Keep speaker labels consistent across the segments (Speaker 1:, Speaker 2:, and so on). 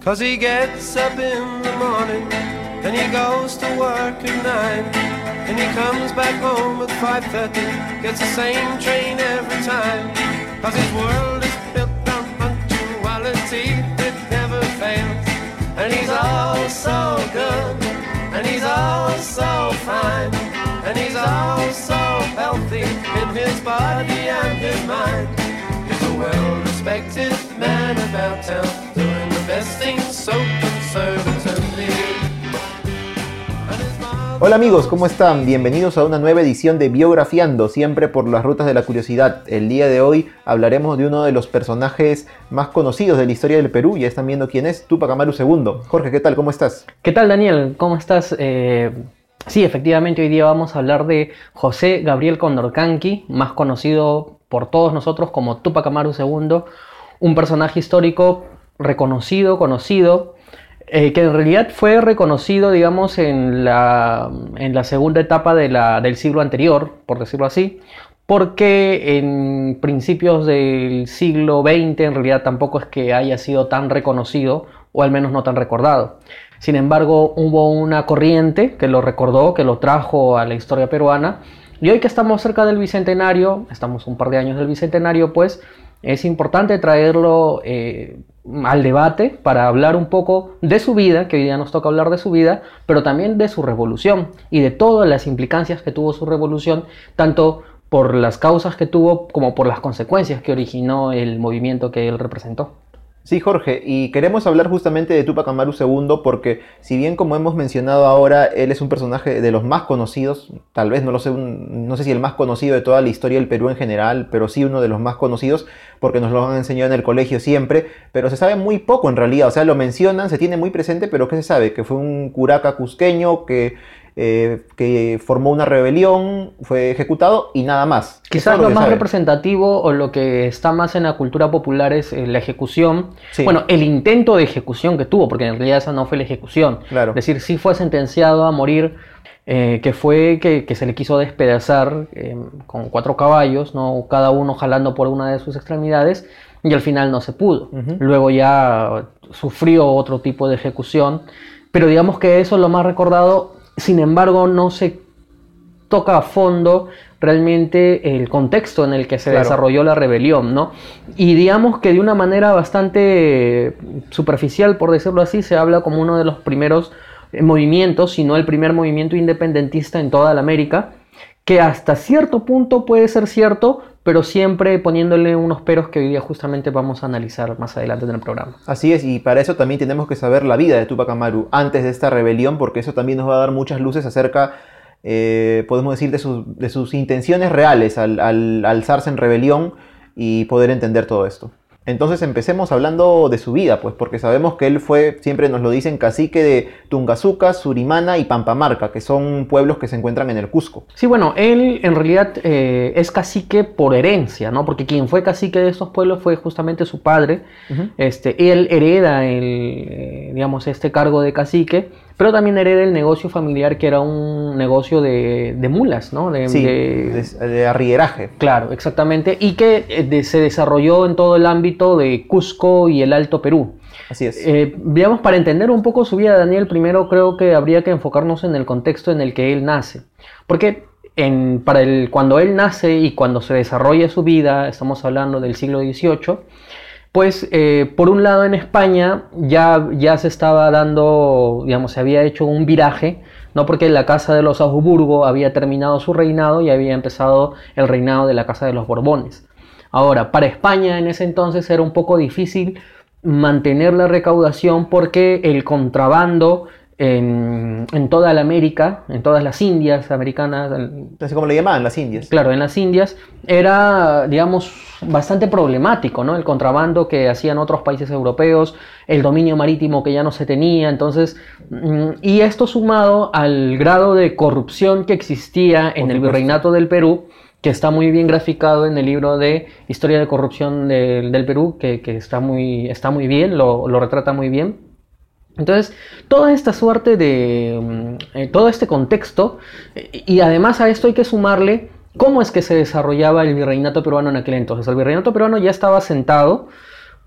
Speaker 1: Cause he gets up in the morning and he goes to work at nine. And he comes back home at 5.30, gets the same train every time. Cause his world is built on punctuality, it never fails. And he's all so good, and he's all so fine. And he's all so healthy in his body and his mind. He's a well-respected man about town,
Speaker 2: Hola amigos, ¿cómo están? Bienvenidos a una nueva edición de Biografiando, siempre por las rutas de la curiosidad. El día de hoy hablaremos de uno de los personajes más conocidos de la historia del Perú. Ya están viendo quién es, Tupac Amaru II. Jorge, ¿qué tal? ¿Cómo estás?
Speaker 3: ¿Qué tal Daniel? ¿Cómo estás? Eh, sí, efectivamente hoy día vamos a hablar de José Gabriel Condorcanqui, más conocido por todos nosotros como Tupac Amaru II, un personaje histórico reconocido, conocido, eh, que en realidad fue reconocido, digamos, en la, en la segunda etapa del siglo anterior, por decirlo así, porque en principios del siglo XX en realidad tampoco es que haya sido tan reconocido, o al menos no tan recordado. Sin embargo, hubo una corriente que lo recordó, que lo trajo a la historia peruana, y hoy que estamos cerca del Bicentenario, estamos un par de años del Bicentenario, pues es importante traerlo eh, al debate para hablar un poco de su vida, que hoy día nos toca hablar de su vida, pero también de su revolución y de todas las implicancias que tuvo su revolución, tanto por las causas que tuvo como por las consecuencias que originó el movimiento que él representó.
Speaker 2: Sí, Jorge, y queremos hablar justamente de Tupac Amaru II porque si bien como hemos mencionado ahora, él es un personaje de los más conocidos, tal vez no lo sé, no sé si el más conocido de toda la historia del Perú en general, pero sí uno de los más conocidos porque nos lo han enseñado en el colegio siempre, pero se sabe muy poco en realidad, o sea, lo mencionan, se tiene muy presente, pero ¿qué se sabe? Que fue un curaca cusqueño que, eh, que formó una rebelión, fue ejecutado y nada más.
Speaker 3: Quizás lo más
Speaker 2: sabe.
Speaker 3: representativo o lo que está más en la cultura popular es eh, la ejecución.
Speaker 2: Sí.
Speaker 3: Bueno, el intento de ejecución que tuvo, porque en realidad esa no fue la ejecución.
Speaker 2: Claro.
Speaker 3: Es decir, sí fue sentenciado a morir, eh, que fue que, que se le quiso despedazar eh, con cuatro caballos, ¿no? cada uno jalando por una de sus extremidades, y al final no se pudo. Luego ya sufrió otro tipo de ejecución, pero digamos que eso es lo más recordado. Sin embargo, no se toca a fondo realmente el contexto en el que se
Speaker 2: Claro.
Speaker 3: desarrolló la rebelión, ¿no? Y digamos que de una manera bastante superficial, por decirlo así, se habla como uno de los primeros eh, movimientos, si no el primer movimiento independentista en toda la América, que hasta cierto punto puede ser cierto, pero siempre poniéndole unos peros que hoy día justamente vamos a analizar más adelante en el programa.
Speaker 2: Así es, y para eso también tenemos que saber la vida de Tupac Amaru antes de esta rebelión, porque eso también nos va a dar muchas luces acerca, eh, podemos decir, de, sus- intenciones reales al, al alzarse en rebelión y poder entender todo esto. Entonces empecemos hablando de su vida, pues porque sabemos que él fue, siempre nos lo dicen, cacique de Tungazuca, Surimana y Pampamarca, que son pueblos que se encuentran en el Cusco.
Speaker 3: Sí, bueno, él en realidad eh, es cacique por herencia, ¿no? Porque quien fue cacique de estos pueblos fue justamente su padre. Este, él hereda el, eh, digamos, este cargo de cacique, pero también hereda el negocio familiar que era un negocio de, de mulas, ¿no? De-
Speaker 2: Sí,
Speaker 3: de-
Speaker 2: de, arrieraje.
Speaker 3: Claro, exactamente. Y que eh, de- se desarrolló en todo el ámbito de Cusco y el Alto Perú.
Speaker 2: Así es.
Speaker 3: Eh, digamos, para entender un poco su vida, Daniel, primero creo que habría que enfocarnos en el contexto en el que él nace. Porque en, para el, cuando él nace y cuando se desarrolla su vida, estamos hablando del siglo XVIII, pues eh, por un lado en España ya, ya se estaba dando, digamos, se había hecho un viraje, no porque la casa de los Habsburgo había terminado su reinado y había empezado el reinado de la casa de los Borbones. Ahora, para España en ese entonces era un poco difícil mantener la recaudación porque el contrabando en, en toda la América, en todas las Indias americanas,
Speaker 2: Así como le llamaban las indias.
Speaker 3: claro, en las Indias, era, digamos, bastante problemático, ¿no? El contrabando que hacían otros países europeos, el dominio marítimo que ya no se tenía, entonces, mm, y esto sumado al grado de corrupción que existía en el virreinato del Perú, que está muy bien graficado en el libro de Historia de Corrupción del, del Perú, que, que está, muy, está muy bien, lo, lo retrata muy bien. Entonces, toda esta suerte de, mm, eh, todo este contexto, y además a esto hay que sumarle cómo es que se desarrollaba el virreinato peruano en aquel entonces. El virreinato peruano ya estaba sentado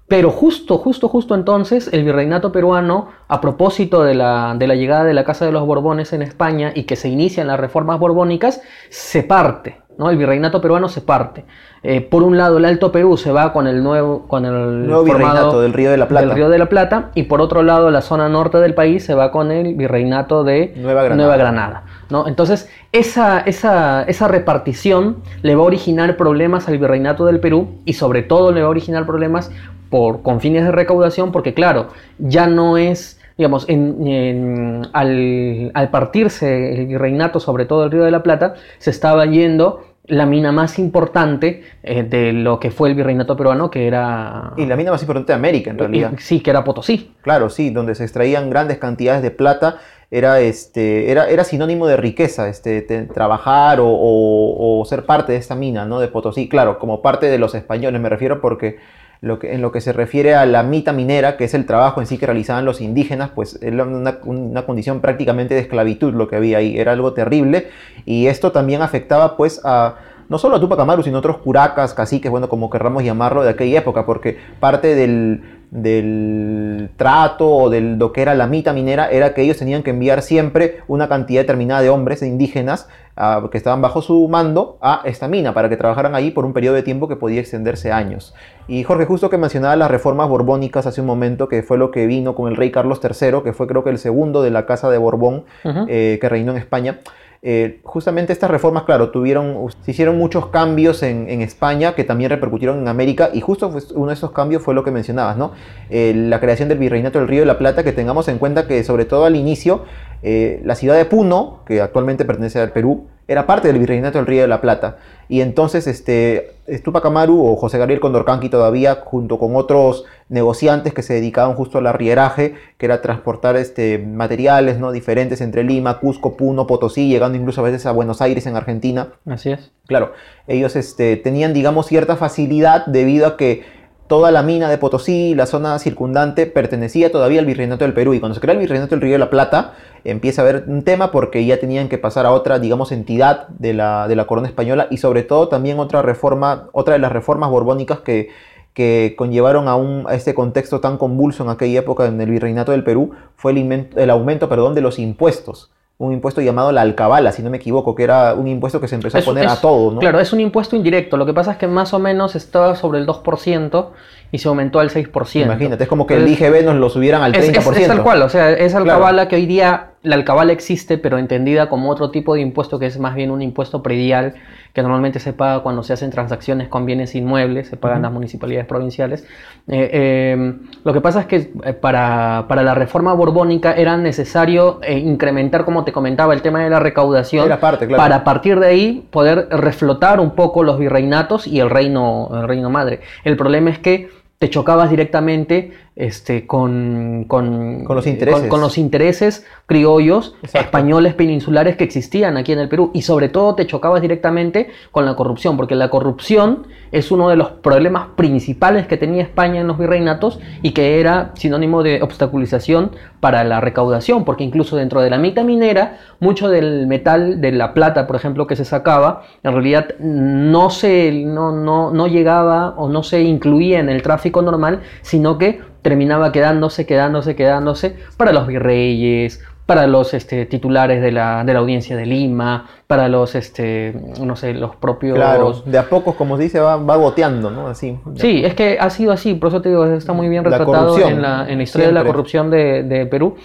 Speaker 3: Pero justo, justo, justo entonces, el virreinato peruano, a propósito de la, de la, llegada de la Casa de los Borbones en España y que se inician las reformas borbónicas, se parte. ¿no? El virreinato peruano se parte. Eh, por un lado, el Alto Perú se va con el nuevo, con el
Speaker 2: nuevo virreinato del Río de la Plata.
Speaker 3: Del Río de la Plata. Y por otro lado, la zona norte del país se va con el virreinato de
Speaker 2: Nueva Granada.
Speaker 3: Nueva Granada ¿no? Entonces, esa, esa, esa repartición le va a originar problemas al virreinato del Perú y sobre todo le va a originar problemas por, con fines de recaudación porque claro, ya no es digamos, en, en, al, al, partirse el virreinato, sobre todo el Río de la Plata, se estaba yendo la mina más importante eh, de lo que fue el virreinato peruano, que era...
Speaker 2: Y la mina más importante de América, en realidad.
Speaker 3: Sí, que era Potosí.
Speaker 2: Claro, sí, donde se extraían grandes cantidades de plata, era, este, era, era sinónimo de riqueza, este, te, trabajar o, o, o, ser parte de esta mina, ¿no? De Potosí, claro, como parte de los españoles, me refiero porque lo que, en lo que se refiere a la mita minera, que es el trabajo en sí que realizaban los indígenas, pues era una, una, condición prácticamente de esclavitud lo que había ahí, era algo terrible. Y esto también afectaba pues a no solo a Tupac Amaru, sino a otros curacas, caciques, bueno, como querramos llamarlo de aquella época, porque parte del, del trato o de lo que era la mita minera era que ellos tenían que enviar siempre una cantidad determinada de hombres indígenas uh, que estaban bajo su mando a esta mina para que trabajaran allí por un periodo de tiempo que podía extenderse años. Y Jorge, justo que mencionaba las reformas borbónicas hace un momento, que fue lo que vino con el rey Carlos III, que fue creo que el segundo de la casa de Borbón uh -huh. eh, que reinó en España. Eh, justamente estas reformas, claro, tuvieron, se hicieron muchos cambios en, en, España que también repercutieron en América y justo uno de esos cambios fue lo que mencionabas, ¿no? Eh, la creación del Virreinato del Río de la Plata, que tengamos en cuenta que sobre todo al inicio, eh, la ciudad de Puno, que actualmente pertenece al Perú, era parte del Virreinato del Río de la Plata. Y entonces este, Tupac Amaru o José Gabriel Condorcanqui todavía, junto con otros negociantes que se dedicaban justo al arrieraje, que era transportar este, materiales ¿no? diferentes entre Lima, Cusco, Puno, Potosí, llegando incluso a veces a Buenos Aires en Argentina.
Speaker 3: Así es.
Speaker 2: Claro, ellos este, tenían, digamos, cierta facilidad debido a que toda la mina de Potosí, la zona circundante, pertenecía todavía al Virreinato del Perú. Y cuando se crea el Virreinato del Río de la Plata, empieza a haber un tema porque ya tenían que pasar a otra, digamos, entidad de la, de la corona española y sobre todo también otra reforma, otra de las reformas borbónicas que, que conllevaron a, este contexto tan convulso en aquella época en el Virreinato del Perú fue el, el aumento perdón, de los impuestos un impuesto llamado la alcabala, si no me equivoco, que era un impuesto que se empezó
Speaker 3: es,
Speaker 2: a poner
Speaker 3: es,
Speaker 2: a todo, ¿no?
Speaker 3: Claro, es un impuesto indirecto. Lo que pasa es que más o menos estaba sobre el 2% y se aumentó al 6%.
Speaker 2: Imagínate, es como que Entonces, el IGB nos lo subieran al 30%.
Speaker 3: Es, es, es tal cual, o sea, esa alcabala claro. que hoy día, la alcabala existe, pero entendida como otro tipo de impuesto que es más bien un impuesto predial que normalmente se paga cuando se hacen transacciones con bienes inmuebles, se pagan uh -huh. las municipalidades provinciales. Eh, eh, lo que pasa es que eh, para, para, la reforma borbónica era necesario incrementar, como te comentaba, el tema de la recaudación
Speaker 2: parte, claro.
Speaker 3: para a partir de ahí poder reflotar un poco los virreinatos y el reino, el reino madre. El problema es que te chocabas directamente este, con, con,
Speaker 2: con, los intereses.
Speaker 3: Con, con, los intereses criollos Exacto. españoles peninsulares que existían aquí en el Perú y sobre todo te chocabas directamente con la corrupción porque la corrupción es uno de los problemas principales que tenía España en los virreinatos y que era sinónimo de obstaculización para la recaudación porque incluso dentro de la mitad minera mucho del metal de la plata por ejemplo que se sacaba en realidad no se no, no, no llegaba o no se incluía en el tráfico normal sino que terminaba quedándose, quedándose, quedándose para los virreyes, para los este, titulares de la, de la, audiencia de Lima, para los, este, no sé, los propios...
Speaker 2: Claro, de a pocos, como se dice, va, va goteando, ¿no? Así.
Speaker 3: Sí, es que ha sido así, por eso te digo, está muy bien retratado la en, la, en la historia siempre. de la corrupción de, de Perú.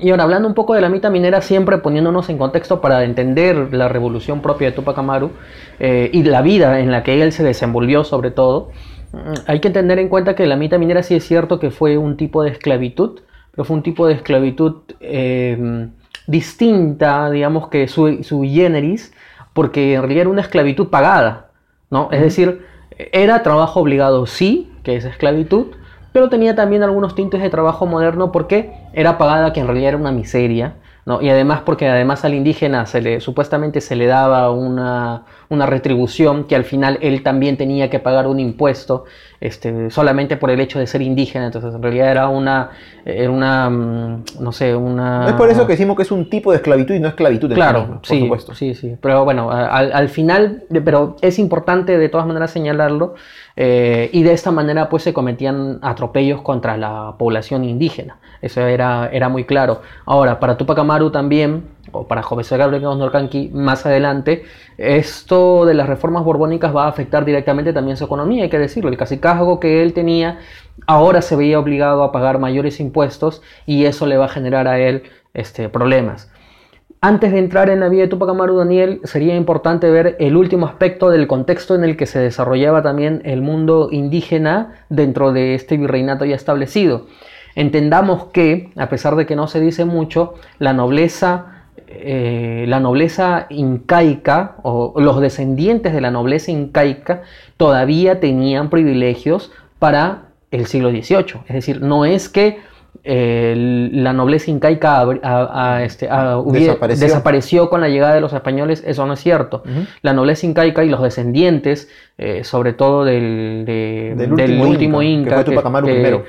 Speaker 3: Y ahora, hablando un poco de la mitad minera, siempre poniéndonos en contexto para entender la revolución propia de Tupac Amaru eh, y la vida en la que él se desenvolvió sobre todo, hay que tener en cuenta que la mitad minera sí es cierto que fue un tipo de esclavitud, fue un tipo de esclavitud eh, distinta, digamos que su, su generis, porque en realidad era una esclavitud pagada, ¿no? Es decir, era trabajo obligado, sí, que es esclavitud, pero tenía también algunos tintes de trabajo moderno porque era pagada, que en realidad era una miseria, ¿no? Y además porque además al indígena se le, supuestamente se le daba una, una retribución que al final él también tenía que pagar un impuesto este, solamente por el hecho de ser indígena, entonces en realidad era una, era una mm, no sé, una...
Speaker 2: Es por eso que decimos que es un tipo de esclavitud y no esclavitud. en sí
Speaker 3: Claro,
Speaker 2: mismo, por
Speaker 3: sí,
Speaker 2: supuesto.
Speaker 3: sí, sí. Pero bueno, al, al final, pero es importante de todas maneras señalarlo, eh, y de esta manera pues se cometían atropellos contra la población indígena. Eso era, era muy claro. Ahora, para Tupac Amaru también, o para José Gabriel Condorcanqui más adelante, esto de las reformas borbónicas va a afectar directamente también su economía, hay que decirlo. El cacicazgo que él tenía ahora se veía obligado a pagar mayores impuestos y eso le va a generar a él este, problemas. Antes de entrar en la vida de Tupac Amaru Daniel, sería importante ver el último aspecto del contexto en el que se desarrollaba también el mundo indígena dentro de este virreinato ya establecido. Entendamos que, a pesar de que no se dice mucho, la nobleza, eh, la nobleza incaica o los descendientes de la nobleza incaica todavía tenían privilegios para el siglo XVIII. Es decir, no es que eh, la nobleza incaica abri- a- a- este,
Speaker 2: Desapareció.
Speaker 3: desapareció con la llegada de los españoles, eso no es cierto. La nobleza incaica y los descendientes, eh, sobre todo del, de-
Speaker 2: Del
Speaker 3: del
Speaker 2: último
Speaker 3: último
Speaker 2: inca, que fue Tupac.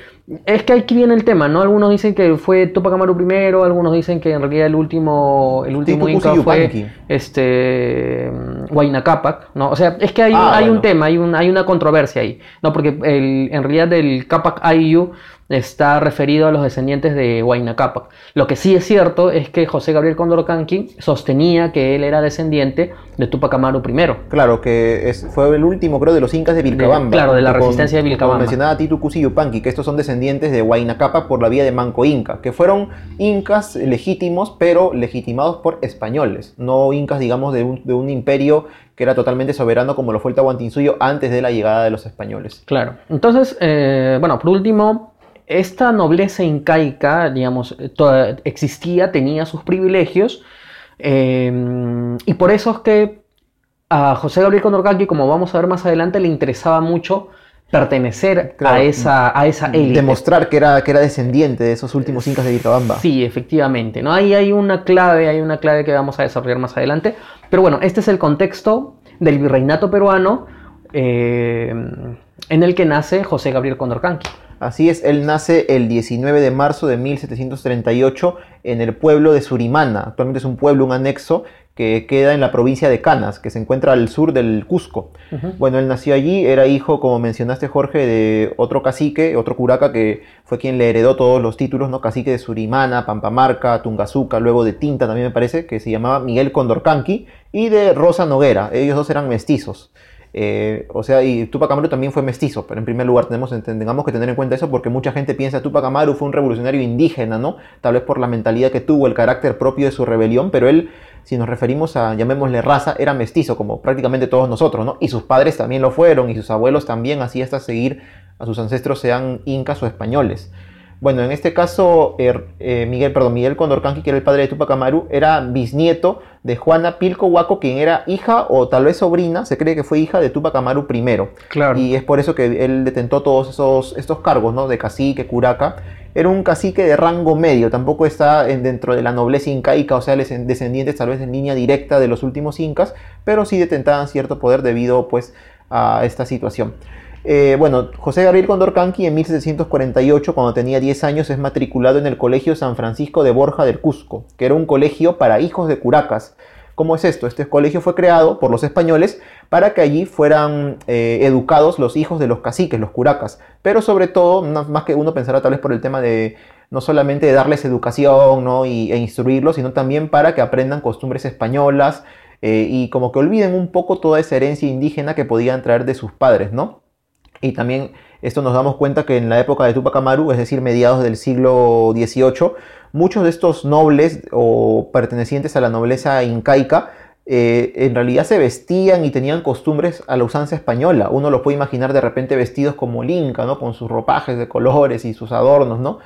Speaker 3: Es que aquí viene el tema, ¿no? Algunos dicen que fue Tupac Amaru primero, algunos dicen que en realidad el último, el último inca fue este mm, Huayna Cápac, ¿no? O sea, es que hay,
Speaker 2: Ah,
Speaker 3: hay un tema, hay, un- hay una controversia ahí, ¿no? Porque el- en realidad el Cápac Ayu está referido a los descendientes de Huayna Cápac. Lo que sí es cierto es que José Gabriel Condorcanqui sostenía que él era descendiente de Tupac Amaru primero.
Speaker 2: Claro, que es- fue el último, creo, de los incas de Vilcabamba.
Speaker 3: claro, de la
Speaker 2: Con-
Speaker 3: resistencia de Vilcabamba.
Speaker 2: Como mencionaba Titu Cusi Yupanqui, que estos son descendientes de Huayna Cápac por la vía de Manco Inca, que fueron incas legítimos, pero legitimados por españoles, no incas, digamos, de un, de un imperio que era totalmente soberano como lo fue el Tahuantinsuyo antes de la llegada de los españoles.
Speaker 3: Claro. Entonces, eh, bueno, por último, esta nobleza incaica, digamos, eh, toda- existía, tenía sus privilegios, eh, y por eso es que a José Gabriel Condorcanqui, como vamos a ver más adelante, le interesaba mucho pertenecer
Speaker 2: Claro.
Speaker 3: a esa, a esa élite.
Speaker 2: Demostrar que era, que era descendiente de esos últimos incas de Vilcabamba.
Speaker 3: Sí, efectivamente. ¿no? Ahí hay una clave, hay una clave que vamos a desarrollar más adelante. Pero bueno, este es el contexto del virreinato peruano eh, en el que nace José Gabriel Condorcanqui.
Speaker 2: Así es, él nace el 19 de marzo de 1738 en el pueblo de Surimana. Actualmente es un pueblo, un anexo que queda en la provincia de Canas, que se encuentra al sur del Cusco. Bueno, él nació allí, era hijo, como mencionaste Jorge, de otro cacique, otro curaca que fue quien le heredó todos los títulos, ¿no? Cacique de Surimana, Pampamarca, Tungazuca, luego de Tinta también me parece, que se llamaba Miguel Condorcanqui, y de Rosa Noguera. Ellos dos eran mestizos. Eh, o sea, y Tupac Amaru también fue mestizo, pero en primer lugar tenemos, tengamos que tener en cuenta eso porque mucha gente piensa que Tupac Amaru fue un revolucionario indígena, ¿no? Tal vez por la mentalidad que tuvo, el carácter propio de su rebelión, pero él, si nos referimos a, llamémosle raza, era mestizo, como prácticamente todos nosotros, ¿no? Y sus padres también lo fueron, y sus abuelos también, así hasta seguir a sus ancestros sean incas o españoles. Bueno, en este caso, er- eh, Miguel, perdón, Miguel Condorcanqui, que era el padre de Tupac Amaru, era bisnieto de Juana Pilco Huaco, quien era hija o tal vez sobrina, se cree que fue hija de Tupac Amaru primero.
Speaker 3: Claro.
Speaker 2: Y es por eso que él detentó todos esos, estos cargos, ¿no? De cacique, curaca. Era un cacique de rango medio, tampoco está en- dentro de la nobleza incaica, o sea, descendientes tal vez en línea directa de los últimos incas, pero sí detentaban cierto poder debido, pues, a esta situación. Eh, bueno, José Gabriel Condorcanqui en 1748, cuando tenía 10 años, es matriculado en el Colegio San Francisco de Borja del Cusco, que era un colegio para hijos de curacas. ¿Cómo es esto? Este colegio fue creado por los españoles para que allí fueran eh, educados los hijos de los caciques, los curacas. Pero sobre todo, más que uno pensará tal vez por el tema de no solamente darles educación y, e instruirlos, sino también para que aprendan costumbres españolas eh, y como que olviden un poco toda esa herencia indígena que podían traer de sus padres, ¿no? Y también esto nos damos cuenta que en la época de Tupac Amaru, es decir, mediados del siglo XVIII, muchos de estos nobles o pertenecientes a la nobleza incaica eh, en realidad se vestían y tenían costumbres a la usanza española. Uno los puede imaginar de repente vestidos como el inca, ¿no? Con sus ropajes de colores y sus adornos, ¿no?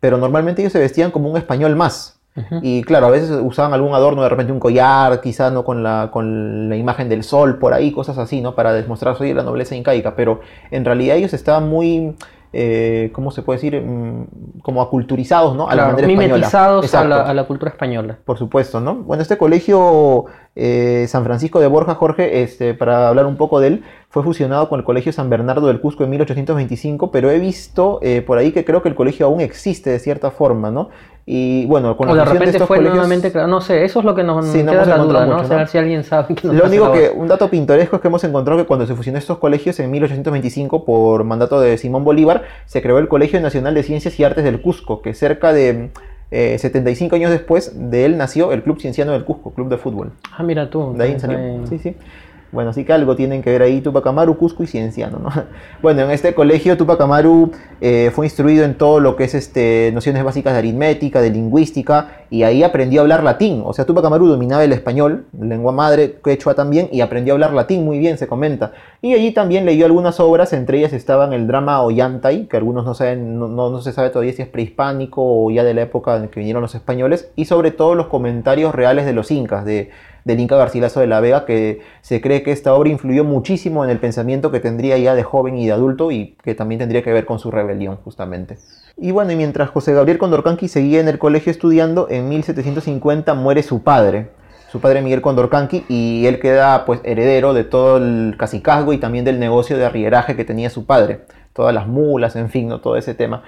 Speaker 2: Pero normalmente ellos se vestían como un español más. Y claro, a veces usaban algún adorno, de repente un collar, quizá no con la, con la imagen del sol por ahí, cosas así, ¿no? Para demostrar soy de la nobleza incaica. Pero en realidad ellos estaban muy eh, ¿cómo se puede decir? Mm, como aculturizados, ¿no?
Speaker 3: A la
Speaker 2: manera
Speaker 3: mimetizados a la, a la, cultura española.
Speaker 2: Por supuesto, ¿no? Bueno, este colegio eh, San Francisco de Borja, Jorge, este, para hablar un poco de él, fue fusionado con el Colegio San Bernardo del Cusco en 1825, pero he visto eh, por ahí que creo que el colegio aún existe de cierta forma, ¿no? Y bueno,
Speaker 3: con la o de repente fue nuevamente, no sé, eso es lo que nos
Speaker 2: sí,
Speaker 3: queda
Speaker 2: la duda,
Speaker 3: ¿no? ¿no? si alguien sabe.
Speaker 2: lo único que, un dato pintoresco es que hemos encontrado que cuando se fusionó estos colegios en 1825 por mandato de Simón Bolívar, se creó el Colegio Nacional de Ciencias y Artes del Cusco, que cerca de 75 eh, años después de él nació el Club Cienciano del Cusco, club de fútbol.
Speaker 3: Ah, mira tú.
Speaker 2: De ahí salió. Sí, sí. Bueno, así que algo tienen que ver ahí Tupac Amaru, Cusco y Cienciano, ¿no? Bueno, en este colegio Tupac Amaru eh, fue instruido en todo lo que es este, nociones básicas de aritmética, de lingüística, y ahí aprendió a hablar latín. O sea, Tupac Amaru dominaba el español, lengua madre, quechua también, y aprendió a hablar latín muy bien, se comenta. Y allí también leyó algunas obras, entre ellas estaban el drama Ollantay, que algunos no saben, no, no, se sabe todavía si es prehispánico o ya de la época en que vinieron los españoles, y sobre todo los comentarios reales de los incas, de del Inca Garcilaso de la Vega, que se cree que esta obra influyó muchísimo en el pensamiento que tendría ya de joven y de adulto y que también tendría que ver con su rebelión justamente. Y bueno, y mientras José Gabriel Condorcanqui seguía en el colegio estudiando, en 1750 muere su padre, su padre Miguel Condorcanqui, y él queda pues heredero de todo el cacicazgo y también del negocio de arrieraje que tenía su padre, todas las mulas, en fin, ¿no? todo ese tema.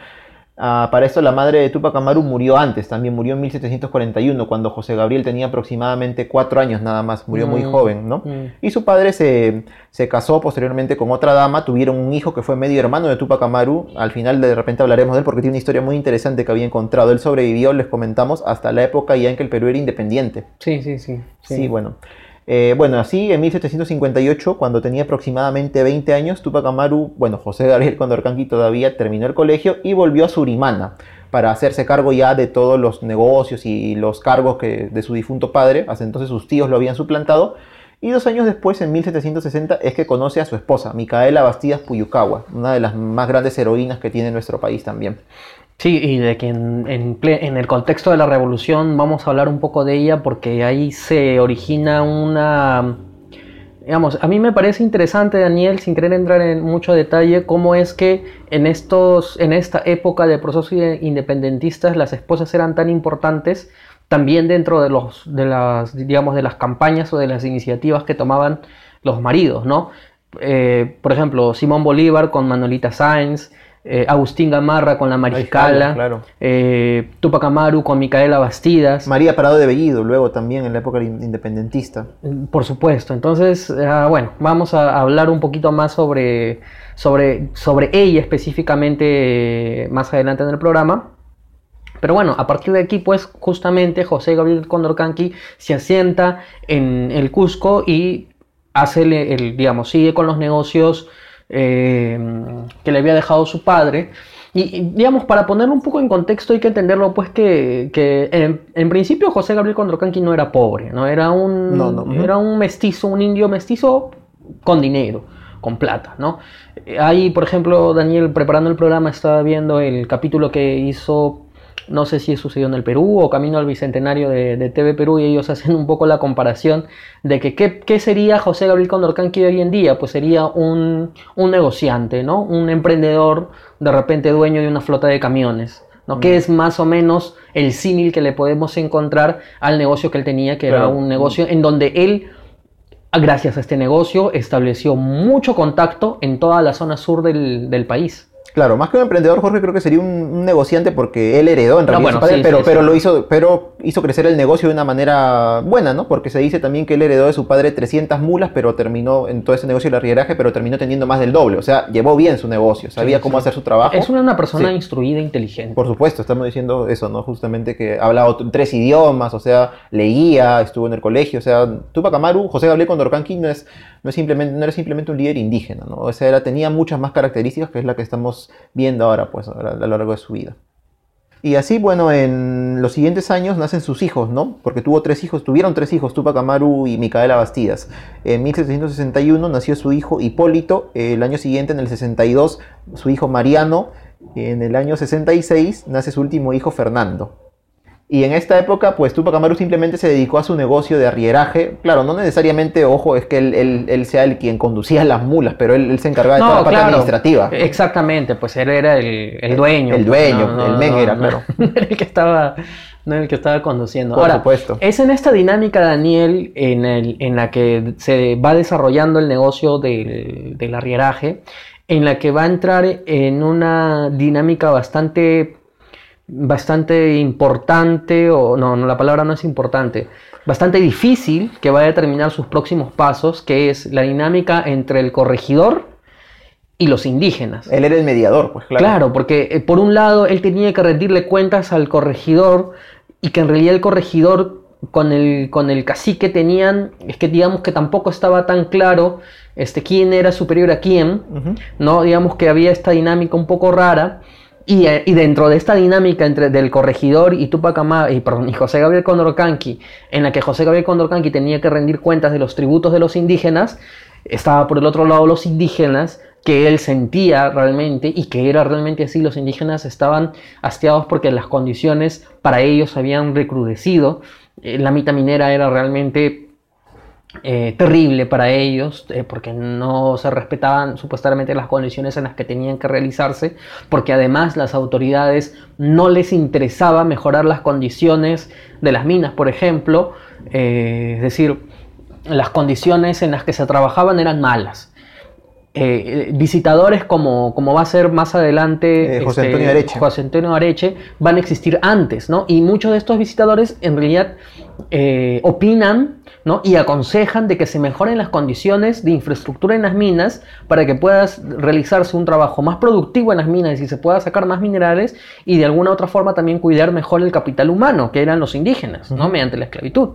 Speaker 2: Ah, para esto la madre de Tupac Amaru murió antes, también murió en 1741, cuando José Gabriel tenía aproximadamente cuatro años nada más, murió muy mm, joven, ¿no? Mm. Y su padre se, se, casó posteriormente con otra dama, tuvieron un hijo que fue medio hermano de Tupac Amaru, al final de repente hablaremos de él porque tiene una historia muy interesante que había encontrado, él sobrevivió, les comentamos, hasta la época ya en que el Perú era independiente.
Speaker 3: Sí, sí, sí.
Speaker 2: Sí, sí bueno. Eh, bueno, así en 1758, cuando tenía aproximadamente 20 años, Tupac Amaru, bueno, José Gabriel Condorcanqui todavía terminó el colegio y volvió a Surimana para hacerse cargo ya de todos los negocios y los cargos que, de su difunto padre. Hasta entonces sus tíos lo habían suplantado. Y dos años después, en 1760, es que conoce a su esposa, Micaela Bastidas Puyukawa, una de las más grandes heroínas que tiene nuestro país también.
Speaker 3: Sí, y de que en, en, el contexto de la revolución vamos a hablar un poco de ella porque ahí se origina una... Digamos, a mí me parece interesante, Daniel, sin querer entrar en mucho detalle, cómo es que en, estos, en esta época de procesos independentistas las esposas eran tan importantes también dentro de, los, de, las, digamos, de las campañas o de las iniciativas que tomaban los maridos, ¿no? Eh, por ejemplo, Simón Bolívar con Manolita Sáenz, eh, Agustín Gamarra con la Mariscala, eh, Tupac Amaru con Micaela Bastidas.
Speaker 2: María Parado de Bellido, luego también en la época independentista.
Speaker 3: Mm, por supuesto, entonces, ah, bueno, vamos a hablar un poquito más sobre, sobre, sobre ella específicamente eh, más adelante en el programa. Pero bueno, a partir de aquí, pues justamente José Gabriel Condorcanqui se asienta en el Cusco y hace el, digamos, sigue con los negocios eh, que le había dejado su padre. Y, digamos, para ponerlo un poco en contexto hay que entenderlo, pues que, en, principio José Gabriel Condrocanqui no era pobre, ¿no? Era un, era un mestizo, un indio mestizo con dinero, con plata, ¿no? Ahí, por ejemplo, Daniel, preparando el programa, estaba viendo el capítulo que hizo no sé si sucedió en el Perú o camino al bicentenario de, TV Perú y ellos hacen un poco la comparación de que qué, sería José Gabriel Condorcanqui hoy en día, pues sería un, negociante, ¿no? Un emprendedor, de repente dueño de una flota de camiones. ¿no? Que mm. es más o menos el símil que le podemos encontrar al negocio que él tenía, que era un negocio en donde él, gracias a este negocio, estableció mucho contacto en toda la zona sur del país.
Speaker 2: Claro, más que un emprendedor, Jorge, creo que sería un, negociante porque él heredó en realidad pero, pero lo hizo, pero hizo crecer el negocio de una manera buena, ¿no? Porque se dice también que él heredó de su padre 300 mulas, pero terminó en todo ese negocio de arrieraje, pero terminó teniendo más del doble. O sea, llevó bien su negocio, sabía cómo hacer su trabajo.
Speaker 3: Es una, persona instruida, inteligente.
Speaker 2: Por supuesto, estamos diciendo eso, ¿no? Justamente que hablaba tres idiomas, o sea, leía, estuvo en el colegio, o sea, Tupac Amaru, José Gabriel Condorcanqui no es no, simplemente, no era simplemente un líder indígena, ¿no? O sea, era, tenía muchas más características que es la que estamos viendo ahora, pues, a lo largo de su vida. Y así, bueno, en los siguientes años nacen sus hijos, ¿no? Porque tuvo tres hijos, tuvieron tres hijos, Tupac Amaru y Micaela Bastidas. En 1761 nació su hijo Hipólito, el año siguiente, en el 62, su hijo Mariano, en el año 66 nace su último hijo Fernando. Y en esta época, pues Tupac Amaru simplemente se dedicó a su negocio de arrieraje. Claro, no necesariamente, ojo, es que él, él- él sea el quien conducía las mulas, pero él, él se encargaba de toda la parte administrativa.
Speaker 3: Exactamente, pues él era el, el dueño.
Speaker 2: El dueño, el men era, claro.
Speaker 3: No era el que estaba, no el que estaba conduciendo.
Speaker 2: Por
Speaker 3: Ahora,
Speaker 2: supuesto.
Speaker 3: es en esta dinámica, Daniel, en, el- en la que se va desarrollando el negocio del, del arrieraje, en la que va a entrar en una dinámica bastante bastante importante, o no, no, la palabra no es importante, bastante difícil que va a determinar sus próximos pasos, que es la dinámica entre el corregidor y los indígenas.
Speaker 2: Él era el mediador, pues claro.
Speaker 3: Claro, porque eh, por un lado él tenía que rendirle cuentas al corregidor y que en realidad el corregidor con el, con el cacique tenían, es que digamos que tampoco estaba tan claro este, quién era superior a quién. ¿no? Digamos que había esta dinámica un poco rara. Y, eh, y dentro de esta dinámica entre del corregidor y Tupac Amaru, y, perdón, y José Gabriel Condorcanqui, en la que José Gabriel Condorcanqui tenía que rendir cuentas de los tributos de los indígenas, estaba por el otro lado los indígenas que él sentía realmente y que era realmente así, los indígenas estaban hastiados porque las condiciones para ellos habían recrudecido, Eh, la mitad minera era realmente eh, terrible para ellos eh, porque no se respetaban supuestamente las condiciones en las que tenían que realizarse porque además las autoridades no les interesaba mejorar las condiciones de las minas por ejemplo. Eh, es decir las condiciones en las que se trabajaban eran malas eh, visitadores como, como va a ser más adelante
Speaker 2: Eh, José
Speaker 3: este,
Speaker 2: Antonio Areche.
Speaker 3: José Antonio Areche van a existir antes, ¿no? Y muchos de estos visitadores en realidad eh, opinan ¿no? y aconsejan de que se mejoren las condiciones de infraestructura en las minas para que puedas realizarse un trabajo más productivo en las minas y se pueda sacar más minerales y de alguna otra forma también cuidar mejor el capital humano, que eran los indígenas, ¿no? mediante la esclavitud.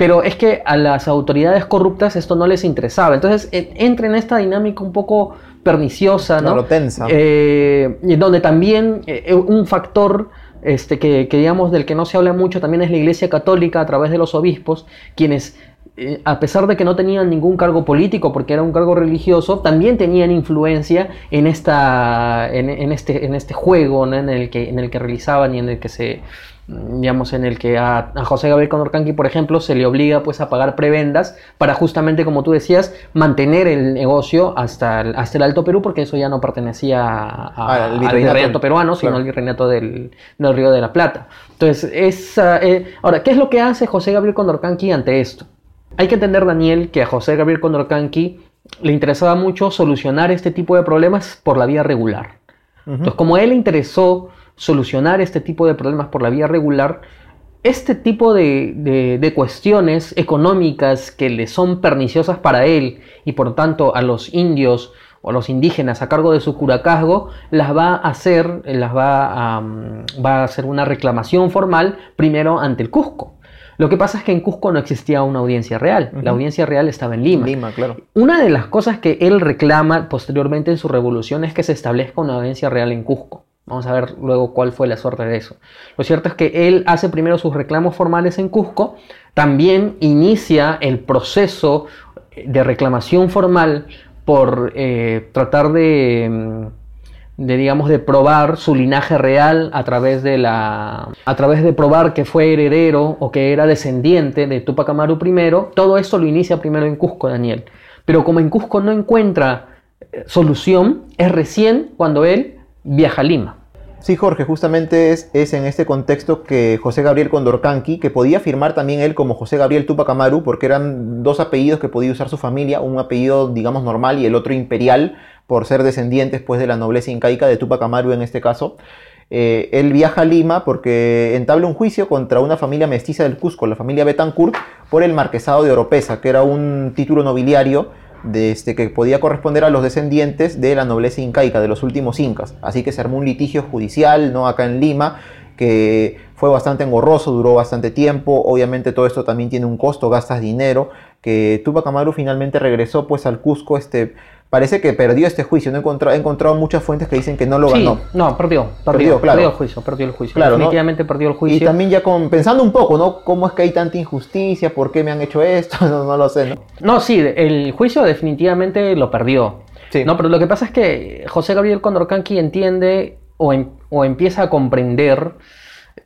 Speaker 3: Pero es que a las autoridades corruptas esto no les interesaba. Entonces eh, entra en esta dinámica un poco perniciosa, ¿no?
Speaker 2: Claro, tensa.
Speaker 3: Eh, donde también eh, un factor este, que, que, digamos del que no se habla mucho también es la Iglesia Católica a través de los obispos, quienes eh, a pesar de que no tenían ningún cargo político porque era un cargo religioso, también tenían influencia en, esta, en, en este, en este juego ¿no? en, el que, en el que realizaban y en el que se digamos, en el que a, a José Gabriel Condorcanqui, por ejemplo, se le obliga pues a pagar prebendas para justamente, como tú decías, mantener el negocio hasta el, hasta el Alto Perú, porque eso ya no pertenecía a,
Speaker 2: el
Speaker 3: al
Speaker 2: virreinato.
Speaker 3: peruano, sino
Speaker 2: Claro.
Speaker 3: al virreinato del, del Río de la Plata. Entonces, esa, eh, ahora, ¿qué es lo que hace José Gabriel Condorcanqui ante esto? Hay que entender, Daniel, que a José Gabriel Condorcanqui le interesaba mucho solucionar este tipo de problemas por la vía regular. Entonces, como a él le interesó solucionar este tipo de problemas por la vía regular, este tipo de, de- de cuestiones económicas que le son perniciosas para él y por tanto a los indios o a los indígenas a cargo de su curacazgo, las va a hacer, las va a, mm, va a hacer una reclamación formal primero ante el Cusco. Lo que pasa es que en Cusco no existía una audiencia real, la audiencia real estaba en Lima.
Speaker 2: Lima, claro.
Speaker 3: Una de las cosas que él reclama posteriormente en su revolución es que se establezca una audiencia real en Cusco. Vamos a ver luego cuál fue la suerte de eso. Lo cierto es que él hace primero sus reclamos formales en Cusco, también inicia el proceso de reclamación formal por eh, tratar de, mm, de, digamos, de probar su linaje real a través de la, a través de probar que fue heredero o que era descendiente de Tupac Amaru I. Todo esto lo inicia primero en Cusco, Daniel. Pero como en Cusco no encuentra eh, solución, es recién cuando él viaja a Lima.
Speaker 2: Sí, Jorge, justamente es, en este contexto que José Gabriel Condorcanqui, que podía firmar también él como José Gabriel Tupac Amaru, porque eran dos apellidos que podía usar su familia, un apellido, digamos, normal y el otro imperial, por ser descendientes pues, de la nobleza incaica de Tupac Amaru en este caso. Eh, él viaja a Lima porque entabla un juicio contra una familia mestiza del Cusco, la familia Betancourt, por el marquesado de Oropesa, que era un título nobiliario de este, que podía corresponder a los descendientes de la nobleza incaica, de los últimos incas. Así que se armó un litigio judicial ¿no? acá en Lima, que fue bastante engorroso, duró bastante tiempo. Obviamente todo esto también tiene un costo, gastas dinero. Que Tupac Amaru finalmente regresó pues al Cusco. Este, parece que perdió este juicio. No he encontrado, he encontrado muchas fuentes que dicen que no lo
Speaker 3: Sí,
Speaker 2: ganó.
Speaker 3: no, perdió, perdió,
Speaker 2: Perdió, claro.
Speaker 3: perdió el juicio, perdió el juicio.
Speaker 2: Claro, ¿no?
Speaker 3: Definitivamente perdió el
Speaker 2: Y
Speaker 3: juicio.
Speaker 2: también ya con, pensando un poco, ¿no? ¿Cómo es que hay tanta injusticia? ¿Por qué me han hecho esto? No, no lo sé, ¿no?
Speaker 3: No, sí, el juicio definitivamente lo perdió.
Speaker 2: Sí.
Speaker 3: No, pero lo que pasa es que José Gabriel Condorcanqui entiende o, em- o empieza a comprender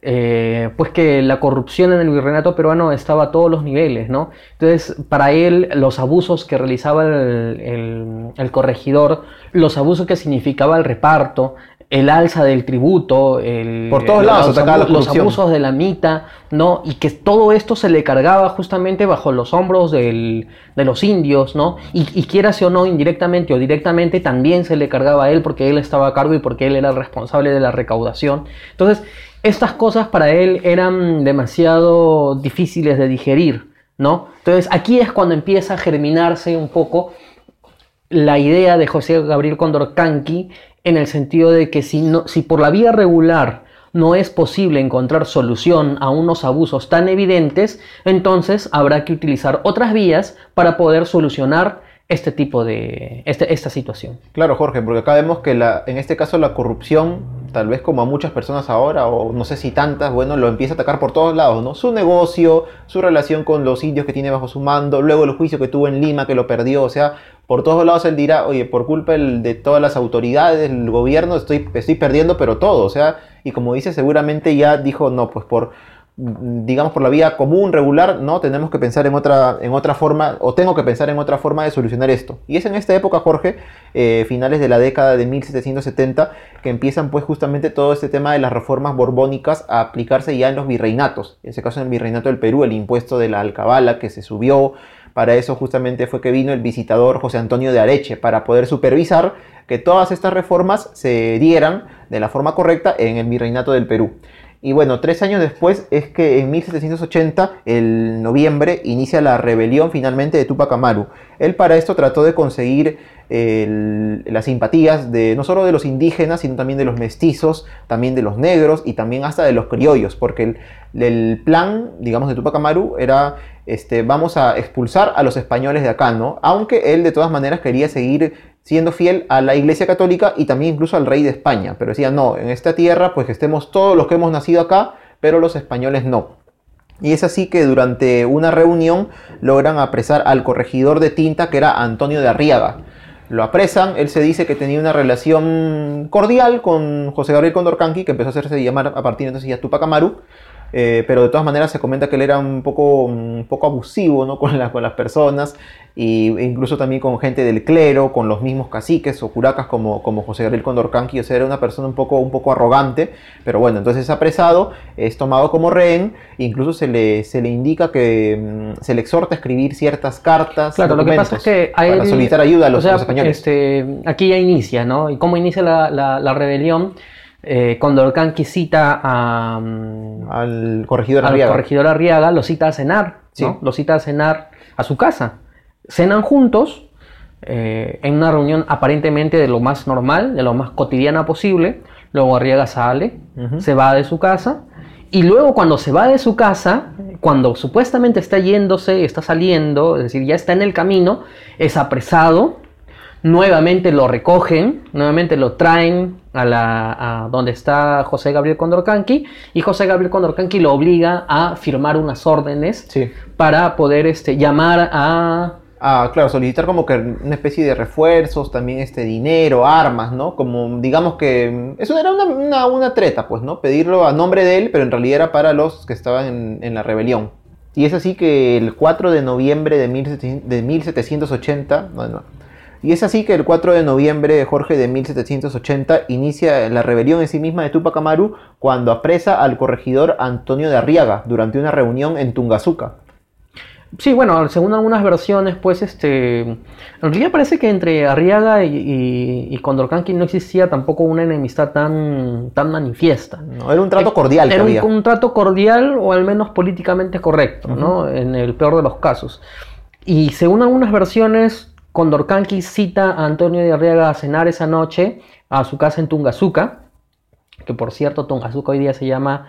Speaker 3: eh, pues que la corrupción en el virreinato peruano estaba a todos los niveles, ¿no? Entonces, para él, los abusos que realizaba el, el corregidor, los abusos que significaba el reparto, el alza del tributo, el,
Speaker 2: Por todos lados
Speaker 3: los,
Speaker 2: atacaba la
Speaker 3: abu- los abusos de la mitad, ¿no? Y que todo esto se le cargaba justamente bajo los hombros del- de los indios, ¿no? Y, y quieras o no, indirectamente o directamente, también se le cargaba a él porque él estaba a cargo y porque él era el responsable de la recaudación. Entonces, estas cosas para él eran demasiado difíciles de digerir, ¿no? Entonces, aquí es cuando empieza a germinarse un poco la idea de José Gabriel Condorcanqui en el sentido de que si, no, si por la vía regular no es posible encontrar solución a unos abusos tan evidentes, entonces habrá que utilizar otras vías para poder solucionar este tipo de este- esta situación.
Speaker 2: Claro, Jorge, porque acá vemos que la, en este caso la corrupción, tal vez como a muchas personas ahora, o no sé si tantas, bueno, lo empieza a atacar por todos lados, ¿no? Su negocio, su relación con los indios que tiene bajo su mando, luego el juicio que tuvo en Lima, que lo perdió, o sea, por todos lados él dirá, oye, por culpa de todas las autoridades, el gobierno, estoy, estoy perdiendo, pero todo, o sea, y como dice, seguramente ya dijo, no, pues por digamos por la vía común, regular, no, tenemos que pensar en otra, en otra forma, o tengo que pensar en otra forma de solucionar esto. Y es en esta época, Jorge, eh, finales de la década de 1770, que empiezan pues justamente todo este tema de las reformas borbónicas a aplicarse ya en los virreinatos. En ese caso en el virreinato del Perú, el impuesto de la alcabala que se subió, para eso justamente fue que vino el visitador José Antonio de Areche, para poder supervisar que todas estas reformas se dieran de la forma correcta en el virreinato del Perú. Y bueno, tres años después es que en 1780, el noviembre, inicia la rebelión finalmente de Tupac Amaru. Él para esto trató de conseguir las simpatías de no solo de los indígenas, sino también de los mestizos, también de los negros y también hasta de los criollos, porque el, el plan, digamos, de Tupac Amaru era, este, vamos a expulsar a los españoles de acá, ¿no? Aunque él de todas maneras quería seguir siendo fiel a la Iglesia Católica y también incluso al rey de España, pero decía, no, en esta tierra pues que estemos todos los que hemos nacido acá, pero los españoles no. Y es así que durante una reunión logran apresar al corregidor de tinta que era Antonio de Arriaga. Lo apresan, él se dice que tenía una relación cordial con José Gabriel Condorcanqui, que empezó a hacerse llamar a partir de entonces ya Tupac Amaru, eh, pero de todas maneras se comenta que él era un poco, un poco abusivo ¿no? con, la- con las personas, y, e incluso también con gente del clero, con los mismos caciques o curacas como, como José Gabriel Condorcanqui, o sea, era una persona un poco, un poco arrogante, pero bueno, entonces es apresado, es tomado como rehén, incluso se le, se le indica que mm, se le exhorta a escribir ciertas cartas,
Speaker 3: Claro, lo que pasa es que a
Speaker 2: para solicitar ayuda a los,
Speaker 3: o sea,
Speaker 2: a los españoles.
Speaker 3: este, aquí ya inicia, ¿no? ¿Y cómo inicia la, la- la rebelión? Eh, Condorcanqui cita a, mm,
Speaker 2: Al corregidor
Speaker 3: al
Speaker 2: Arriaga.
Speaker 3: corregidor Arriaga, lo cita a cenar, ¿no?
Speaker 2: Sí.
Speaker 3: Lo cita a cenar a su casa. Cenan juntos eh, en una reunión aparentemente de lo más normal, de lo más cotidiana posible. Luego Arriaga sale,
Speaker 2: Ujú.
Speaker 3: se va de su casa. Y luego cuando se va de su casa, cuando supuestamente está yéndose, está saliendo, es decir, ya está en el camino, es apresado, nuevamente lo recogen, nuevamente lo traen a, la, a donde está José Gabriel Condorcanqui y José Gabriel Condorcanqui lo obliga a firmar unas órdenes
Speaker 2: Sí.
Speaker 3: para poder este, llamar a...
Speaker 2: Ah, claro, solicitar como que una especie de refuerzos, también este dinero, armas, ¿no? Como digamos que eso era una, una, una treta, pues, ¿no? Pedirlo a nombre de él, pero en realidad era para los que estaban en, en la rebelión. Y es así que el 4 de noviembre de, 1700 de 1780, bueno, y es así que el 4 de noviembre, Jorge, de 1780, inicia la rebelión en sí misma de Tupac Amaru cuando apresa al corregidor Antonio de Arriaga durante una reunión en Tungazuca.
Speaker 3: Sí, bueno, según algunas versiones, pues este, en realidad parece que entre Arriaga y, y, y Condorcanqui no existía tampoco una enemistad tan, tan manifiesta.
Speaker 2: ¿no? Era un trato cordial
Speaker 3: Era
Speaker 2: había.
Speaker 3: un trato cordial o al menos políticamente correcto, ¿no? En el peor de los casos. Y según algunas versiones, Condorcanqui cita a Antonio de Arriaga a cenar esa noche a su casa en Tungazuca, que por cierto Tungazuca hoy día se llama,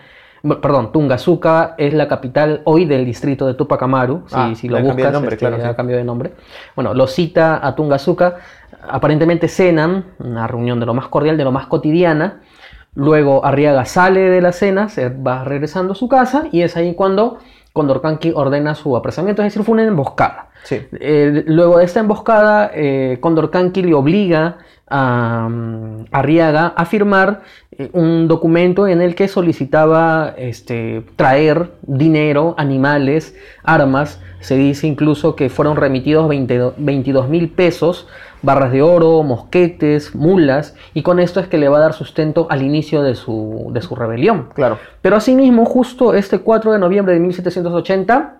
Speaker 3: perdón, Tungazuca es la capital hoy del distrito de Tupac Amaru, si,
Speaker 2: Ah,
Speaker 3: si lo buscas,
Speaker 2: nombre,
Speaker 3: este,
Speaker 2: claro, sí.
Speaker 3: ha cambiado de nombre. Bueno, lo cita a Tungazuca, aparentemente cenan, una reunión de lo más cordial, de lo más cotidiana, Luego Arriaga sale de la cena, se va regresando a su casa y es ahí cuando Condorcanqui ordena su apresamiento, es decir, fue una emboscada.
Speaker 2: Sí.
Speaker 3: Eh, luego de esta emboscada, eh, Condorcanqui le obliga a mm, Arriaga a firmar eh, un documento en el que solicitaba este, traer dinero, animales, armas. Se dice incluso que fueron remitidos 22 mil pesos, barras de oro, mosquetes, mulas, y con esto es que le va a dar sustento al inicio de su, de su rebelión.
Speaker 2: Claro.
Speaker 3: Pero asimismo, justo este 4 de noviembre de 1780,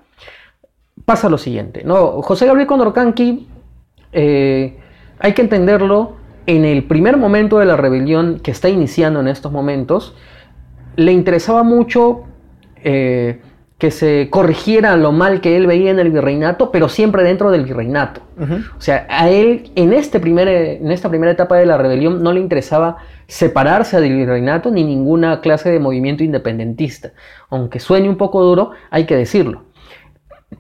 Speaker 3: pasa lo siguiente. ¿no? José Gabriel Condorcanqui, eh, hay que entenderlo, en el primer momento de la rebelión que está iniciando en estos momentos, le interesaba mucho eh, que se corrigiera lo mal que él veía en el virreinato, pero siempre dentro del virreinato. O sea, a él en, este primer, en esta primera etapa de la rebelión no le interesaba separarse del virreinato ni ninguna clase de movimiento independentista. Aunque suene un poco duro, hay que decirlo.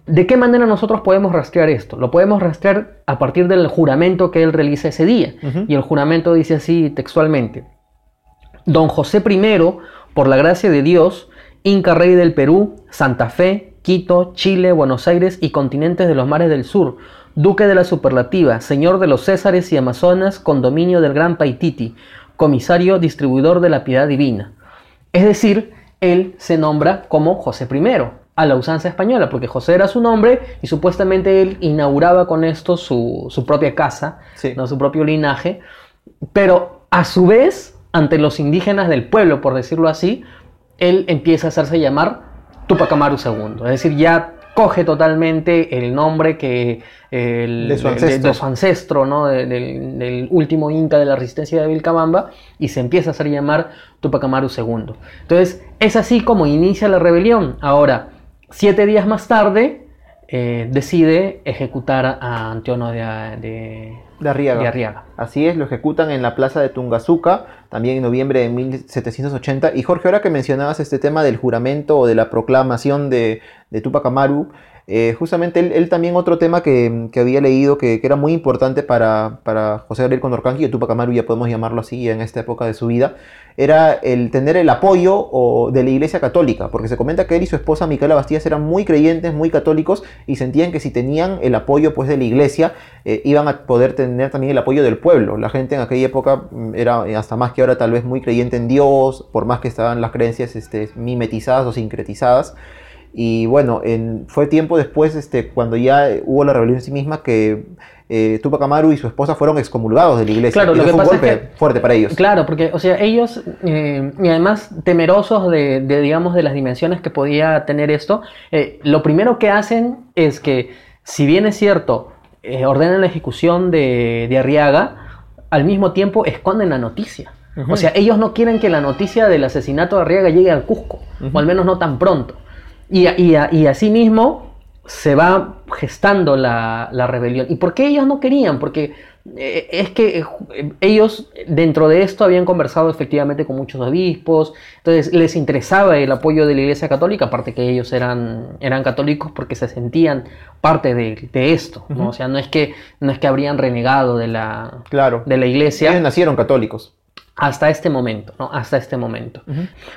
Speaker 3: ¿De qué manera nosotros podemos rastrear esto? Lo podemos rastrear a partir del juramento que él realiza ese día. Y el juramento dice así textualmente. Don José I, por la gracia de Dios, Inca Rey del Perú, Santa Fe, Quito, Chile, Buenos Aires y continentes de los mares del sur, Duque de la Superlativa, Señor de los Césares y Amazonas, condominio del Gran Paititi, comisario distribuidor de la piedad divina. Es decir, él se nombra como José I, a la usanza española, porque José era su nombre y supuestamente él inauguraba con esto su, propia casa, ¿no? su propio linaje, pero a su vez, ante los indígenas del pueblo, por decirlo así, él empieza a hacerse llamar Tupac Amaru II, es decir, ya coge totalmente el nombre que el,
Speaker 2: de, su
Speaker 3: ancestro, ¿no? del, último inca de la resistencia de Vilcabamba y se empieza a hacer llamar Tupac Amaru II. Entonces, es así como inicia la rebelión. Ahora, Siete días más tarde, eh, decide ejecutar a Antonio de,
Speaker 2: de, Arriaga. Así es, lo ejecutan en la plaza de Tungazuca, también en noviembre de 1780. Y Jorge, ahora que mencionabas este tema del juramento o de la proclamación de, de Tupac Amaru, eh, justamente él, también otro tema que, había leído que, era muy importante para, José Gabriel Condorcanqui, y Tupac Amaru ya podemos llamarlo así en esta época de su vida, era el tener el apoyo de la Iglesia Católica, porque se comenta que él y su esposa Micaela Bastías eran muy creyentes, muy católicos, y sentían que si tenían el apoyo pues, de la Iglesia, eh, iban a poder tener también el apoyo del pueblo. La gente en aquella época mm, era hasta más que ahora tal vez muy creyente en Dios, por más que estaban las creencias este, mimetizadas o sincretizadas. Y bueno, fue tiempo después, este, cuando ya hubo la rebelión en sí misma, que eh, Tupac Amaru y su esposa fueron excomulgados de la iglesia.
Speaker 3: Claro,
Speaker 2: lo
Speaker 3: que
Speaker 2: fue
Speaker 3: un
Speaker 2: golpe fuerte para ellos.
Speaker 3: Claro, porque, o sea, ellos, eh, y además temerosos de, digamos, de las dimensiones que podía tener esto, eh, lo primero que hacen es que, si bien es cierto, eh, ordenan la ejecución de, de Arriaga, al mismo tiempo esconden la noticia. O sea, ellos no quieren que la noticia del asesinato de Arriaga llegue al Cusco, o al menos no tan pronto. Y, y, y asimismo se va gestando la, rebelión. ¿Y por qué ellos no querían? Porque eh, es que eh, ellos dentro de esto habían conversado efectivamente con muchos obispos, entonces les interesaba el apoyo de la Iglesia Católica, aparte que ellos eran, eran católicos porque se sentían parte de, esto, ¿no? o sea, no es, que, no es que habrían renegado de la,
Speaker 2: claro.
Speaker 3: de la Iglesia.
Speaker 2: Ellos nacieron católicos.
Speaker 3: Hasta este momento, ¿no? Hasta este momento.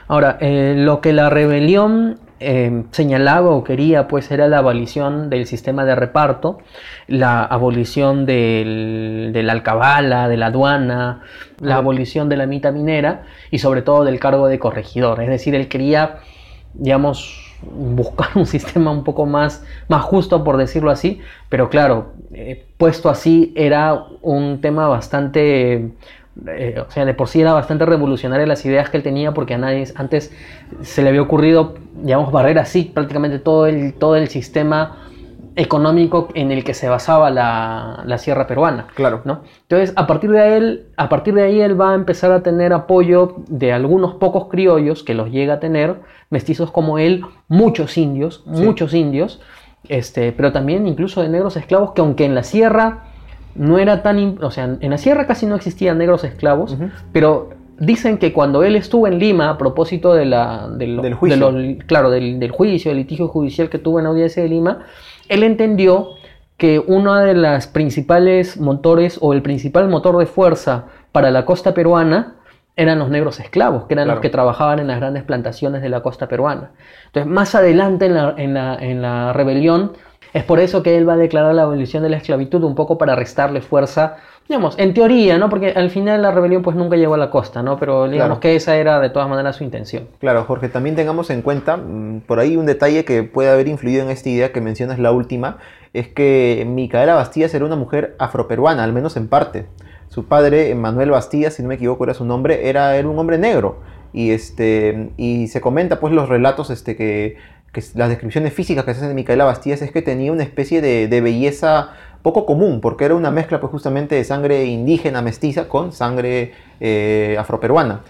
Speaker 3: Ahora, eh, lo que la rebelión eh, señalaba o quería pues era la abolición del sistema de reparto, la abolición del, de la alcabala, de la aduana, la abolición de la mita minera y sobre todo del cargo de corregidor. Es decir, él quería, digamos, buscar un sistema un poco más, más justo, por decirlo así, pero claro, eh, puesto así era un tema bastante eh, o sea, de por sí era bastante revolucionaria las ideas que él tenía porque a nadie antes se le había ocurrido, digamos, barrer así prácticamente todo el, todo el sistema económico en el que se basaba la, sierra peruana.
Speaker 2: Claro.
Speaker 3: ¿no? Entonces, a partir, de él, a partir de ahí él va a empezar a tener apoyo de algunos pocos criollos que los llega a tener, mestizos como él, muchos indios, muchos indios, este, pero también incluso de negros esclavos que aunque en la sierra no era tan... O sea, en la sierra casi no existían negros esclavos, pero dicen que cuando él estuvo en Lima a propósito de la,
Speaker 2: del juicio,
Speaker 3: claro, del, juicio, del litigio judicial que tuvo en la audiencia de Lima, él entendió que uno de los principales motores o el principal motor de fuerza para la costa peruana eran los negros esclavos, que eran los que trabajaban en las grandes plantaciones de la costa peruana. Entonces, más adelante en la, en la- en la rebelión, es por eso que él va a declarar la abolición de la esclavitud, un poco para restarle fuerza, digamos, en teoría, ¿no? Porque al final la rebelión pues nunca llegó a la costa, ¿no? Pero digamos
Speaker 2: Claro.
Speaker 3: que esa era de todas maneras su intención.
Speaker 2: Claro, Jorge, también tengamos en cuenta, mm, por ahí un detalle que puede haber influido en esta idea que mencionas la última, es que Micaela Bastías era una mujer afroperuana, al menos en parte. Su padre, Manuel Bastías, si no me equivoco era su nombre, era, era un hombre negro. Y, este, y se comenta pues los relatos este, que, que las descripciones físicas que se hacen de Micaela Bastías es que tenía una especie de, belleza poco común, porque era una mezcla pues justamente de sangre indígena mestiza con sangre eh, afroperuana.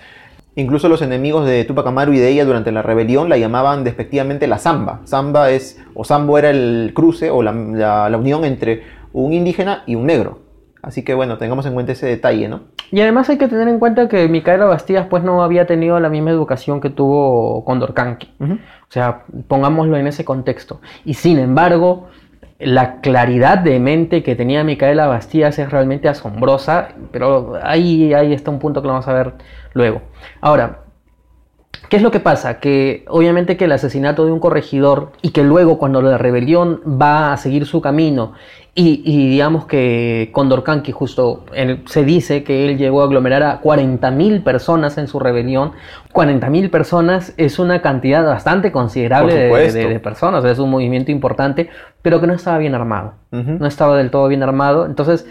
Speaker 2: Incluso los enemigos de Tupac Amaru y de ella durante la rebelión la llamaban despectivamente la Zamba. Zamba es, o Zambo era el cruce o la unión entre un indígena y un negro. Así que bueno, tengamos en cuenta ese detalle, ¿no?
Speaker 3: Y además hay que tener en cuenta que Micaela Bastías pues no había tenido la misma educación que tuvo Condorcanqui. O sea, pongámoslo en ese contexto. Y sin embargo, la claridad de mente que tenía Micaela Bastías es realmente asombrosa, pero ahí, ahí está un punto que lo vamos a ver luego. Ahora, ¿qué es lo que pasa? Que obviamente que el asesinato de un corregidor y que luego cuando la rebelión va a seguir su camino y, y digamos que Condorcanqui justo él- se dice que él llegó a aglomerar a 40.000 personas en su rebelión. 40.000 personas es una cantidad bastante considerable de,
Speaker 2: supuesto.
Speaker 3: de- de personas, es un movimiento importante, pero que no estaba bien armado. No estaba del todo bien armado. Entonces,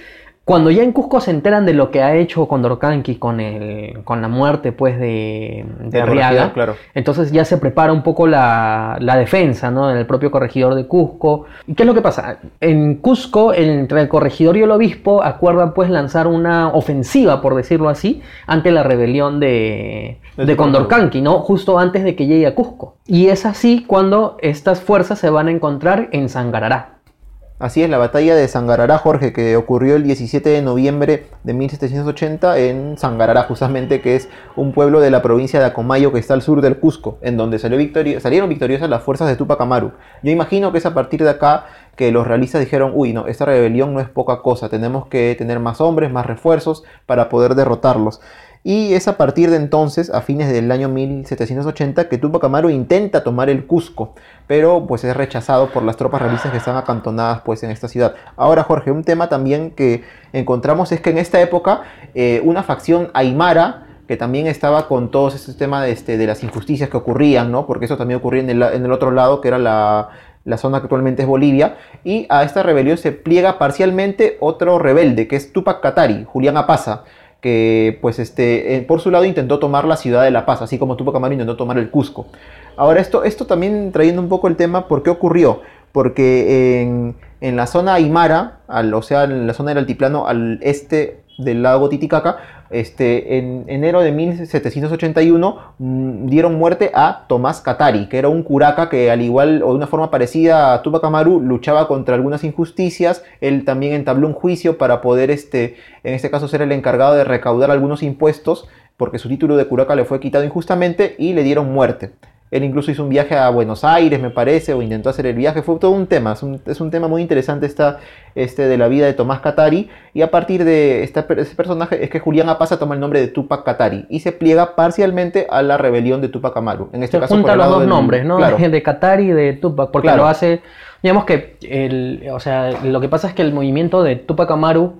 Speaker 3: cuando ya en Cusco se enteran de lo que ha hecho Condorcanqui con, el, con la muerte pues de, de Arriaga,
Speaker 2: claro.
Speaker 3: entonces ya se prepara un poco la, la defensa, ¿no? En el propio corregidor de Cusco. ¿Y qué es lo que pasa? En Cusco, entre el corregidor y el obispo, acuerdan pues lanzar una ofensiva, por decirlo así, ante la rebelión de,
Speaker 2: De
Speaker 3: Condorcanqui, ¿no? Justo antes de que llegue a Cusco. Y es así cuando estas fuerzas se van a encontrar en Sangarará.
Speaker 2: Así es, la batalla de Sangarará, Jorge, que ocurrió el 17 de noviembre de 1780 en Sangarará, justamente, que es un pueblo de la provincia de Acomayo que está al sur del Cusco, en donde salió salieron victoriosas las fuerzas de Tupac Amaru. Yo imagino que es a partir de acá que los realistas dijeron, uy, no, esta rebelión no es poca cosa, tenemos que tener más hombres, más refuerzos para poder derrotarlos. Y es a partir de entonces, a fines del año 1780, que Tupac Amaru intenta tomar el Cusco, pero pues es rechazado por las tropas realistas que están acantonadas pues en esta ciudad. Ahora Jorge, un tema también que encontramos es que en esta época eh, una facción aymara que también estaba con todo ese tema de, este, de las injusticias que ocurrían, ¿no? Porque eso también ocurría en el, en el otro lado, que era la, la zona que actualmente es Bolivia, y a esta rebelión se pliega parcialmente otro rebelde, que es Tupac Katari, Julián Apaza, que pues este, eh, por su lado intentó tomar la ciudad de La Paz, así como Tupac Amaru intentó tomar el Cusco. Ahora esto, esto también trayendo un poco el tema, ¿por qué ocurrió? Porque en, en la zona Aymara, al, o sea, en la zona del altiplano al este del lago Titicaca, este, en enero de 1781 mm, dieron muerte a Tomás Katari, que era un curaca que al igual o de una forma parecida a Tupac Amaru luchaba contra algunas injusticias, él también entabló un juicio para poder, este, en este caso, ser el encargado de recaudar algunos impuestos, porque su título de curaca le fue quitado injustamente y le dieron muerte. Él incluso hizo un viaje a Buenos Aires, me parece, o intentó hacer el viaje. Fue todo un tema. Es un, es un tema muy interesante esta, este, de la vida de Tomás Katari. Y a partir de esta, ese personaje es que Julián Apaza toma el nombre de Tupac Katari y se pliega parcialmente a la rebelión de Tupac Amaru. En este
Speaker 3: Se
Speaker 2: caso,
Speaker 3: junta
Speaker 2: por el
Speaker 3: los dos
Speaker 2: del-
Speaker 3: nombres, ¿no?
Speaker 2: Claro.
Speaker 3: De Qatar y de Tupac, porque
Speaker 2: Claro.
Speaker 3: lo hace, digamos que, el, o sea, lo que pasa es que el movimiento de Tupac Amaru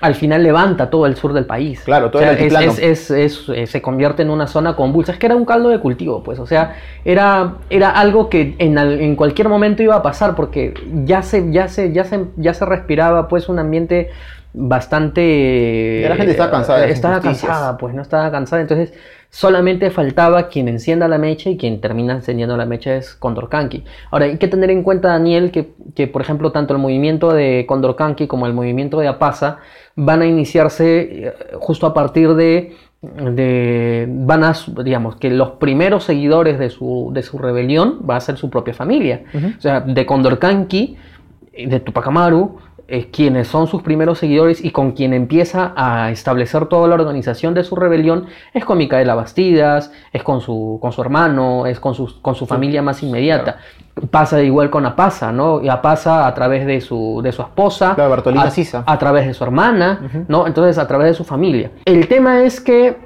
Speaker 3: al final levanta todo el sur del país.
Speaker 2: Claro, todo
Speaker 3: O sea,
Speaker 2: el altiplano.
Speaker 3: es, es- es- es- eh, se convierte en una zona convulsa. Es que era un caldo de cultivo, pues. O sea, era, era algo que en, en cualquier momento iba a pasar, porque ya se, ya se, ya se, ya se respiraba, pues, un ambiente bastante.
Speaker 2: La gente estaba cansada de las
Speaker 3: Estaba cansada, pues, no estaba cansada. Entonces, solamente faltaba quien encienda la mecha y quien termina encendiendo la mecha es Condorcanqui. Ahora, hay que tener en cuenta, Daniel, que, que, por ejemplo, tanto el movimiento de Condorcanqui como el movimiento de Apaza van a iniciarse eh, justo a partir de, de- van a, digamos, que los primeros seguidores de su, de su rebelión va a ser su propia familia. O sea, de Condorcanqui, de Tupac Amaru, eh, quienes son sus primeros seguidores y con quien empieza a establecer toda la organización de su rebelión es con Micaela Bastidas, es con su, con su hermano, es con su, con su familia más inmediata. Pasa igual con Apaza, ¿no? Y Apaza a través de su, de su esposa,
Speaker 2: Claro, Bartolina
Speaker 3: a,
Speaker 2: Sisa.
Speaker 3: a través de su hermana. ¿no? Entonces a través de su familia. El tema es que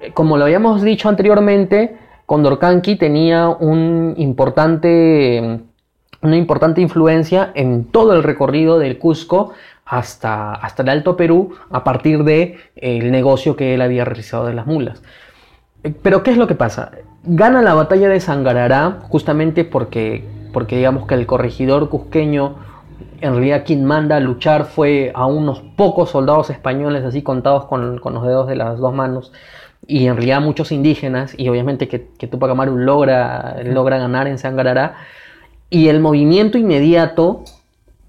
Speaker 3: eh, como lo habíamos dicho anteriormente, Condorcanqui tenía un importante, una importante influencia en todo el recorrido del Cusco hasta, hasta el Alto Perú a partir del el negocio que él había realizado de las mulas. Eh, pero ¿qué es lo que pasa? Gana la batalla de Sangarará justamente porque, porque digamos que el corregidor cusqueño, en realidad quien manda a luchar fue a unos pocos soldados españoles, así contados con, con los dedos de las dos manos, y en realidad muchos indígenas, y obviamente que, que Tupac Amaru logra, logra ganar en Sangarará, y el movimiento inmediato,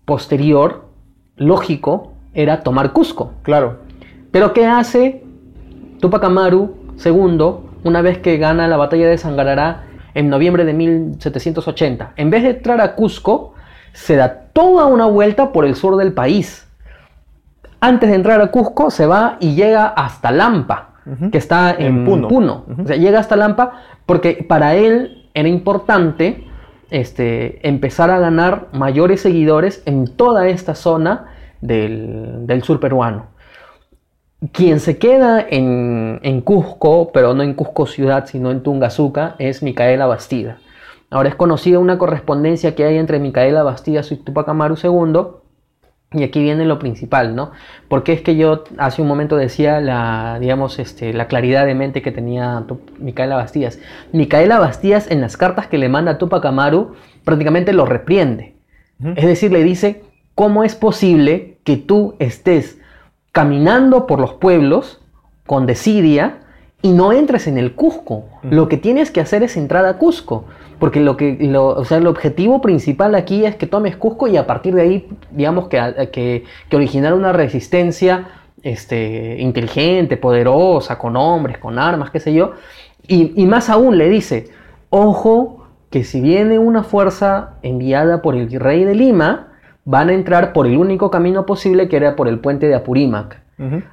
Speaker 3: posterior, lógico, era tomar Cusco.
Speaker 2: Claro.
Speaker 3: Pero ¿qué hace Tupac Amaru II una vez que gana la batalla de Sangarará en noviembre de 1780? En vez de entrar a Cusco, se da toda una vuelta por el sur del país. Antes de entrar a Cusco, se va y llega hasta Lampa, que está en,
Speaker 2: En Puno.
Speaker 3: Puno. O sea, llega hasta Lampa porque para él era importante este, empezar a ganar mayores seguidores en toda esta zona del, del sur peruano. Quien se queda en, en Cusco, pero no en Cusco ciudad, sino en Tungazuca, es Micaela Bastida. Ahora es conocida una correspondencia que hay entre Micaela Bastida y Tupac Amaru II, y aquí viene lo principal, ¿no? Porque es que yo hace un momento decía la, digamos, este, la claridad de mente que tenía Micaela Bastías. Micaela Bastías en las cartas que le manda a Tupac Amaru prácticamente lo repriende. Es decir, le dice, ¿cómo es posible que tú estés caminando por los pueblos con desidia y no entres en el Cusco? Lo que tienes que hacer es entrar a Cusco. Porque lo que, lo- o sea, el objetivo principal aquí es que tomes Cusco y a partir de ahí, digamos, que, que, que originar una resistencia este, inteligente, poderosa, con hombres, con armas, qué sé yo. Y, y más aún le dice, ojo, que si viene una fuerza enviada por el virrey de Lima, van a entrar por el único camino posible que era por el puente de Apurímac.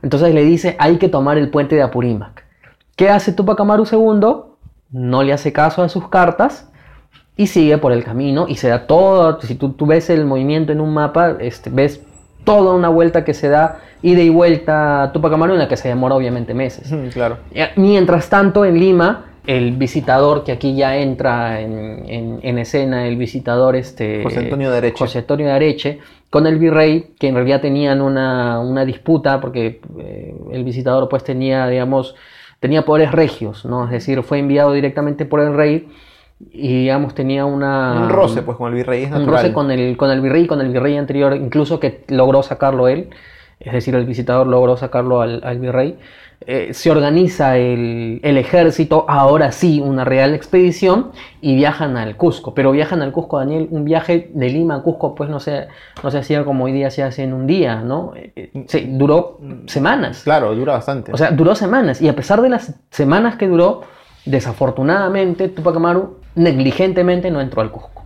Speaker 3: Entonces le dice, hay que tomar el puente de Apurímac. ¿Qué hace Tupac Amaru II? No le hace caso a sus cartas y sigue por el camino y se da todo, si tú, tú ves el movimiento en un mapa, este, ves toda una vuelta que se da, ida y vuelta a Tupac Amaru en la que se demora obviamente meses.
Speaker 2: Claro.
Speaker 3: Mientras tanto, en Lima, el visitador, que aquí ya entra en, en- en escena, el visitador este,
Speaker 2: José Antonio de Areche.
Speaker 3: José Antonio de Areche, con el virrey, que en realidad tenían una, una disputa, porque eh, el visitador pues tenía, digamos, tenía poderes regios, ¿no? Es decir, fue enviado directamente por el rey y, digamos, tenía una...
Speaker 2: Un roce, pues, con el virrey es
Speaker 3: un roce con el, con el virrey, con el virrey anterior, incluso que logró sacarlo él, es decir, el visitador logró sacarlo al, al virrey. Eh, se organiza el, el ejército, ahora sí, una real expedición, y viajan al Cusco. Pero viajan al Cusco, Daniel, un viaje de Lima a Cusco, pues no se, no se hacía como hoy día se hace en un día, ¿no? Eh, eh, se- duró semanas.
Speaker 2: Claro, dura bastante.
Speaker 3: O sea, duró semanas. Y a pesar de las semanas que duró, desafortunadamente, Tupac Amaru negligentemente no entró al Cusco.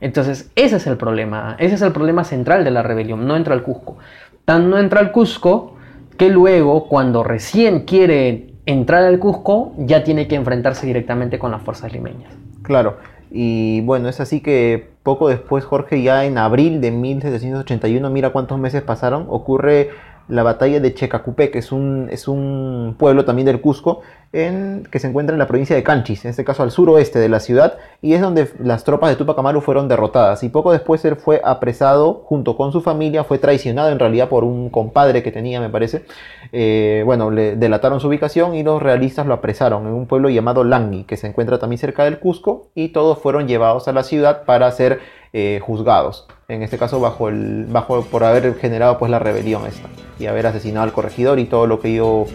Speaker 3: Entonces, ese es el problema. Ese es el problema central de la rebelión. No entra al Cusco. Tan no entra al Cusco que luego, cuando recién quiere entrar al Cusco, ya tiene que enfrentarse directamente con las fuerzas limeñas.
Speaker 2: Claro. Y bueno, es así que poco después, Jorge, ya en abril de 1781, mira cuántos meses pasaron, ocurre la batalla de Checacupé, que es un, es un pueblo también del Cusco, en, que se encuentra en la provincia de Canchis, en este caso al suroeste de la ciudad, y es donde las tropas de Tupac Amaru fueron derrotadas. Y poco después él fue apresado junto con su familia, fue traicionado en realidad por un compadre que tenía, me parece. Eh, bueno, le delataron su ubicación y los realistas lo apresaron en un pueblo llamado Langui, que se encuentra también cerca del Cusco, y todos fueron llevados a la ciudad para ser eh, juzgados. En este caso, bajo el, bajo, por haber generado pues la rebelión esta y haber asesinado al corregidor y todo lo que yo,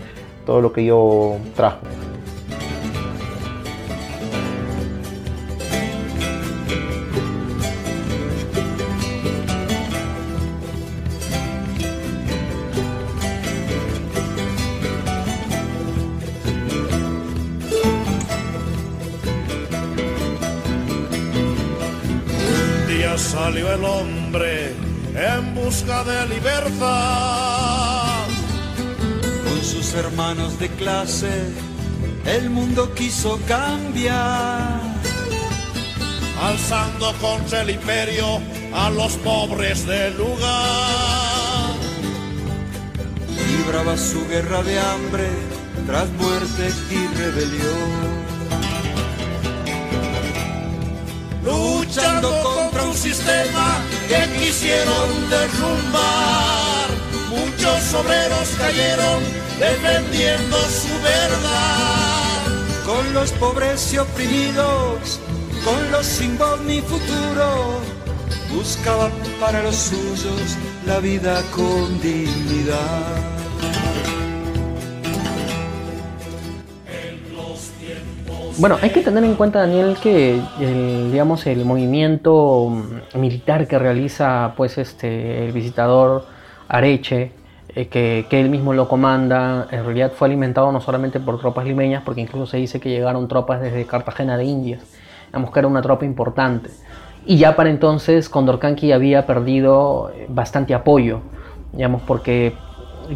Speaker 2: todo lo que yo trajo.
Speaker 4: El
Speaker 5: mundo quiso cambiar.
Speaker 4: alzando contra el imperio a los pobres del lugar.
Speaker 5: Libraba su guerra de hambre tras muerte y rebelión.
Speaker 4: luchando contra un sistema que quisieron derrumbar. Muchos obreros cayeron defendiendo su verdad.
Speaker 5: Con los pobres y oprimidos, con los sin voz ni futuro, buscaba para los suyos la vida con dignidad.
Speaker 3: Bueno, hay que tener en cuenta, Daniel, que el, digamos, el movimiento militar que realiza pues, este, el visitador Areche, eh, que, él mismo lo comanda, en realidad fue alimentado no solamente por tropas limeñas, porque incluso se dice que llegaron tropas desde Cartagena de Indias, digamos que era una tropa importante. Y ya para entonces Condorcanqui había perdido eh, bastante apoyo, digamos, porque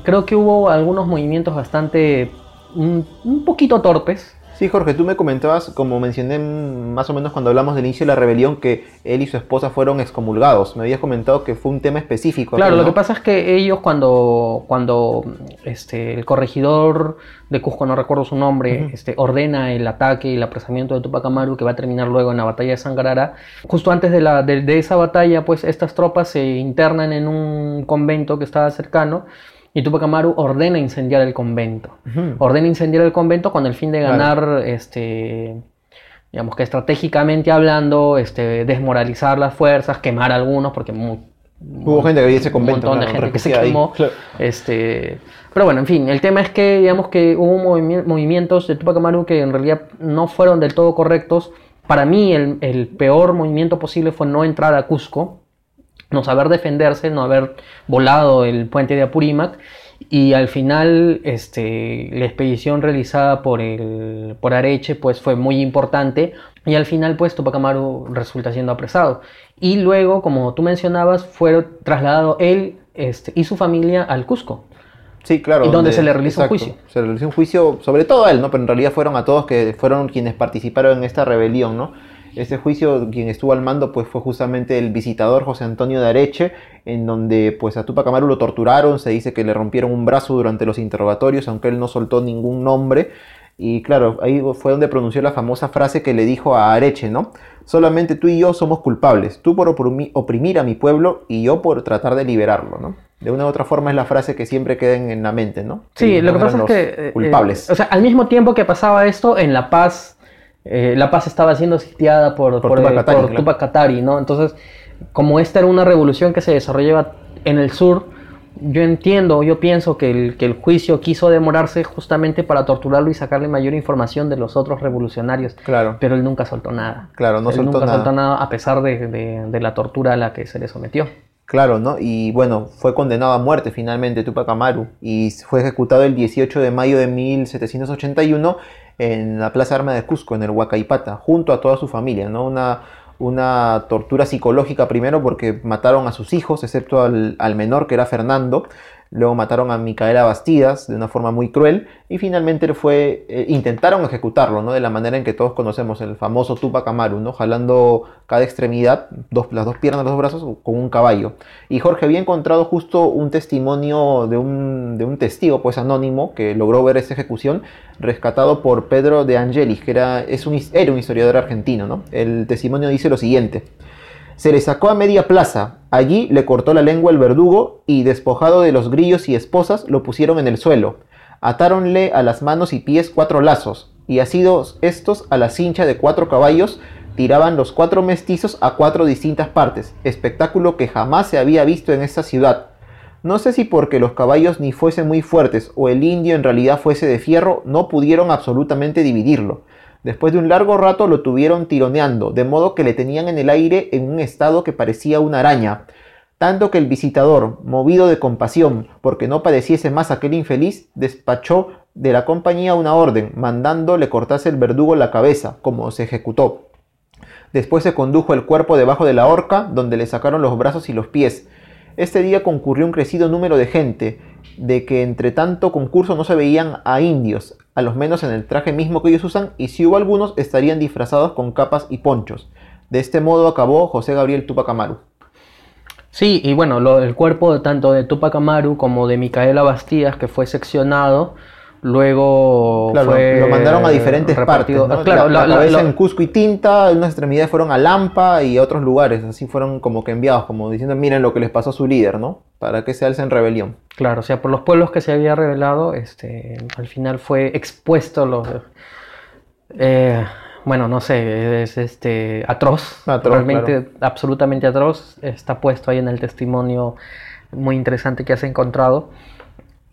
Speaker 3: creo que hubo algunos movimientos bastante, un poquito torpes,
Speaker 2: Sí, Jorge, tú me comentabas, como mencioné más o menos cuando hablamos del inicio de la rebelión, que él y su esposa fueron excomulgados. Me habías comentado que fue un tema específico.
Speaker 3: Claro,
Speaker 2: ¿no?
Speaker 3: lo que pasa es que ellos cuando, cuando este, el corregidor de Cusco, no recuerdo su nombre, uh -huh. este, ordena el ataque y el apresamiento de Tupac Amaru, que va a terminar luego en la batalla de Sangarara, justo antes de, la, de, de esa batalla, pues estas tropas se internan en un convento que estaba cercano y Tupac Amaru ordena incendiar el convento. Uh -huh. Ordena incendiar el convento con el fin de ganar, este, digamos que estratégicamente hablando, este, desmoralizar las fuerzas, quemar a algunos, porque muy,
Speaker 2: hubo gente que había ese convento,
Speaker 3: un montón de gente que se quemó. Claro. Este, pero bueno, en fin, el tema es que digamos que hubo movimi movimientos de Tupac Amaru que en realidad no fueron del todo correctos. Para mí el, el peor movimiento posible fue no entrar a Cusco, no saber defenderse, no haber volado el puente de Apurímac y al final este, la expedición realizada por, el, por Areche pues fue muy importante y al final pues Tupac Amaru resulta siendo apresado y luego como tú mencionabas fue trasladado él este, y su familia al Cusco
Speaker 2: Sí, claro.
Speaker 3: Y donde, donde se le realizó exacto, un juicio.
Speaker 2: Se le realizó un juicio, sobre todo a él, ¿no? Pero en realidad fueron a todos que fueron quienes participaron en esta rebelión, ¿no? Este juicio, quien estuvo al mando, pues fue justamente el visitador José Antonio de Areche, en donde pues a Tupac Amaru lo torturaron, se dice que le rompieron un brazo durante los interrogatorios, aunque él no soltó ningún nombre. Y claro, ahí fue donde pronunció la famosa frase que le dijo a Areche, ¿no? Solamente tú y yo somos culpables, tú por oprimir a mi pueblo y yo por tratar de liberarlo, ¿no? De una u otra forma es la frase que siempre queda en la mente, ¿no?
Speaker 3: Sí, lo que pasa es que...
Speaker 2: Culpables.
Speaker 3: Eh, o sea, al mismo tiempo que pasaba esto, en La Paz eh, La Paz estaba siendo sitiada por,
Speaker 2: por,
Speaker 3: por,
Speaker 2: Tupac, Katari,
Speaker 3: por
Speaker 2: claro.
Speaker 3: Tupac Katari, ¿no? Entonces, como esta era una revolución que se desarrollaba en el sur, yo entiendo, yo pienso que el, que el juicio quiso demorarse justamente para torturarlo y sacarle mayor información de los otros revolucionarios.
Speaker 2: Claro.
Speaker 3: Pero él nunca soltó nada.
Speaker 2: Claro, no
Speaker 3: él
Speaker 2: soltó
Speaker 3: nunca
Speaker 2: nada.
Speaker 3: soltó nada a pesar de, de, de la tortura a la que se le sometió.
Speaker 2: Claro, ¿no? Y bueno, fue condenado a muerte finalmente Tupac Amaru y fue ejecutado el 18 de mayo de 1781 en la Plaza Arma de Cusco, en el Huacaipata, junto a toda su familia, ¿no? Una, una tortura psicológica primero porque mataron a sus hijos, excepto al, al menor que era Fernando, luego mataron a Micaela Bastidas de una forma muy cruel y finalmente fue, eh, intentaron ejecutarlo, ¿no? De la manera en que todos conocemos, el famoso Tupac Amaru, ¿no? Jalando cada extremidad, dos, las dos piernas, los dos brazos, con un caballo. Y Jorge había encontrado justo un testimonio de un, de un testigo, pues anónimo, que logró ver esa ejecución, rescatado por Pedro de Angelis, que era, es un, era un historiador argentino, ¿no? El testimonio dice lo siguiente. Se le sacó a media plaza, allí le cortó la lengua el verdugo y despojado de los grillos y esposas lo pusieron en el suelo. Atáronle a las manos y pies cuatro lazos, y asidos estos a la cincha de cuatro caballos, tiraban los cuatro mestizos a cuatro distintas partes, espectáculo que jamás se había visto en esta ciudad. No sé si porque los caballos ni fuesen muy fuertes o el indio en realidad fuese de fierro, no pudieron absolutamente dividirlo. Después de un largo rato lo tuvieron tironeando, de modo que le tenían en el aire en un estado que parecía una araña. Tanto que el visitador, movido de compasión, porque no padeciese más aquel infeliz, despachó de la compañía una orden, mandando le cortase el verdugo la cabeza, como se ejecutó. Después se condujo el cuerpo debajo de la horca, donde le sacaron los brazos y los pies. Este día concurrió un crecido número de gente, de que entre tanto concurso no se veían a indios, a los menos en el traje mismo que ellos usan, y si hubo algunos estarían disfrazados con capas y ponchos. De este modo acabó José Gabriel Tupac Amaru.
Speaker 3: Sí, y bueno, lo, el cuerpo tanto de Tupac Amaru como de Micaela Bastidas, que fue seccionado, luego
Speaker 2: Claro,
Speaker 3: fue
Speaker 2: lo mandaron a diferentes
Speaker 3: repartido-
Speaker 2: partes. ¿no?
Speaker 3: Claro,
Speaker 2: la,
Speaker 3: la-
Speaker 2: en Cusco y Tinta, unas extremidades fueron a Lampa y a otros lugares. Así fueron como que enviados, como diciendo, miren lo que les pasó a su líder, ¿no? Para que se alcen rebelión.
Speaker 3: Claro, o sea, por los pueblos que se había revelado, este, al final fue expuesto los... eh, bueno, no sé, es este atroz,
Speaker 2: Atroz,
Speaker 3: realmente absolutamente atroz, está puesto ahí en el testimonio muy interesante que has encontrado.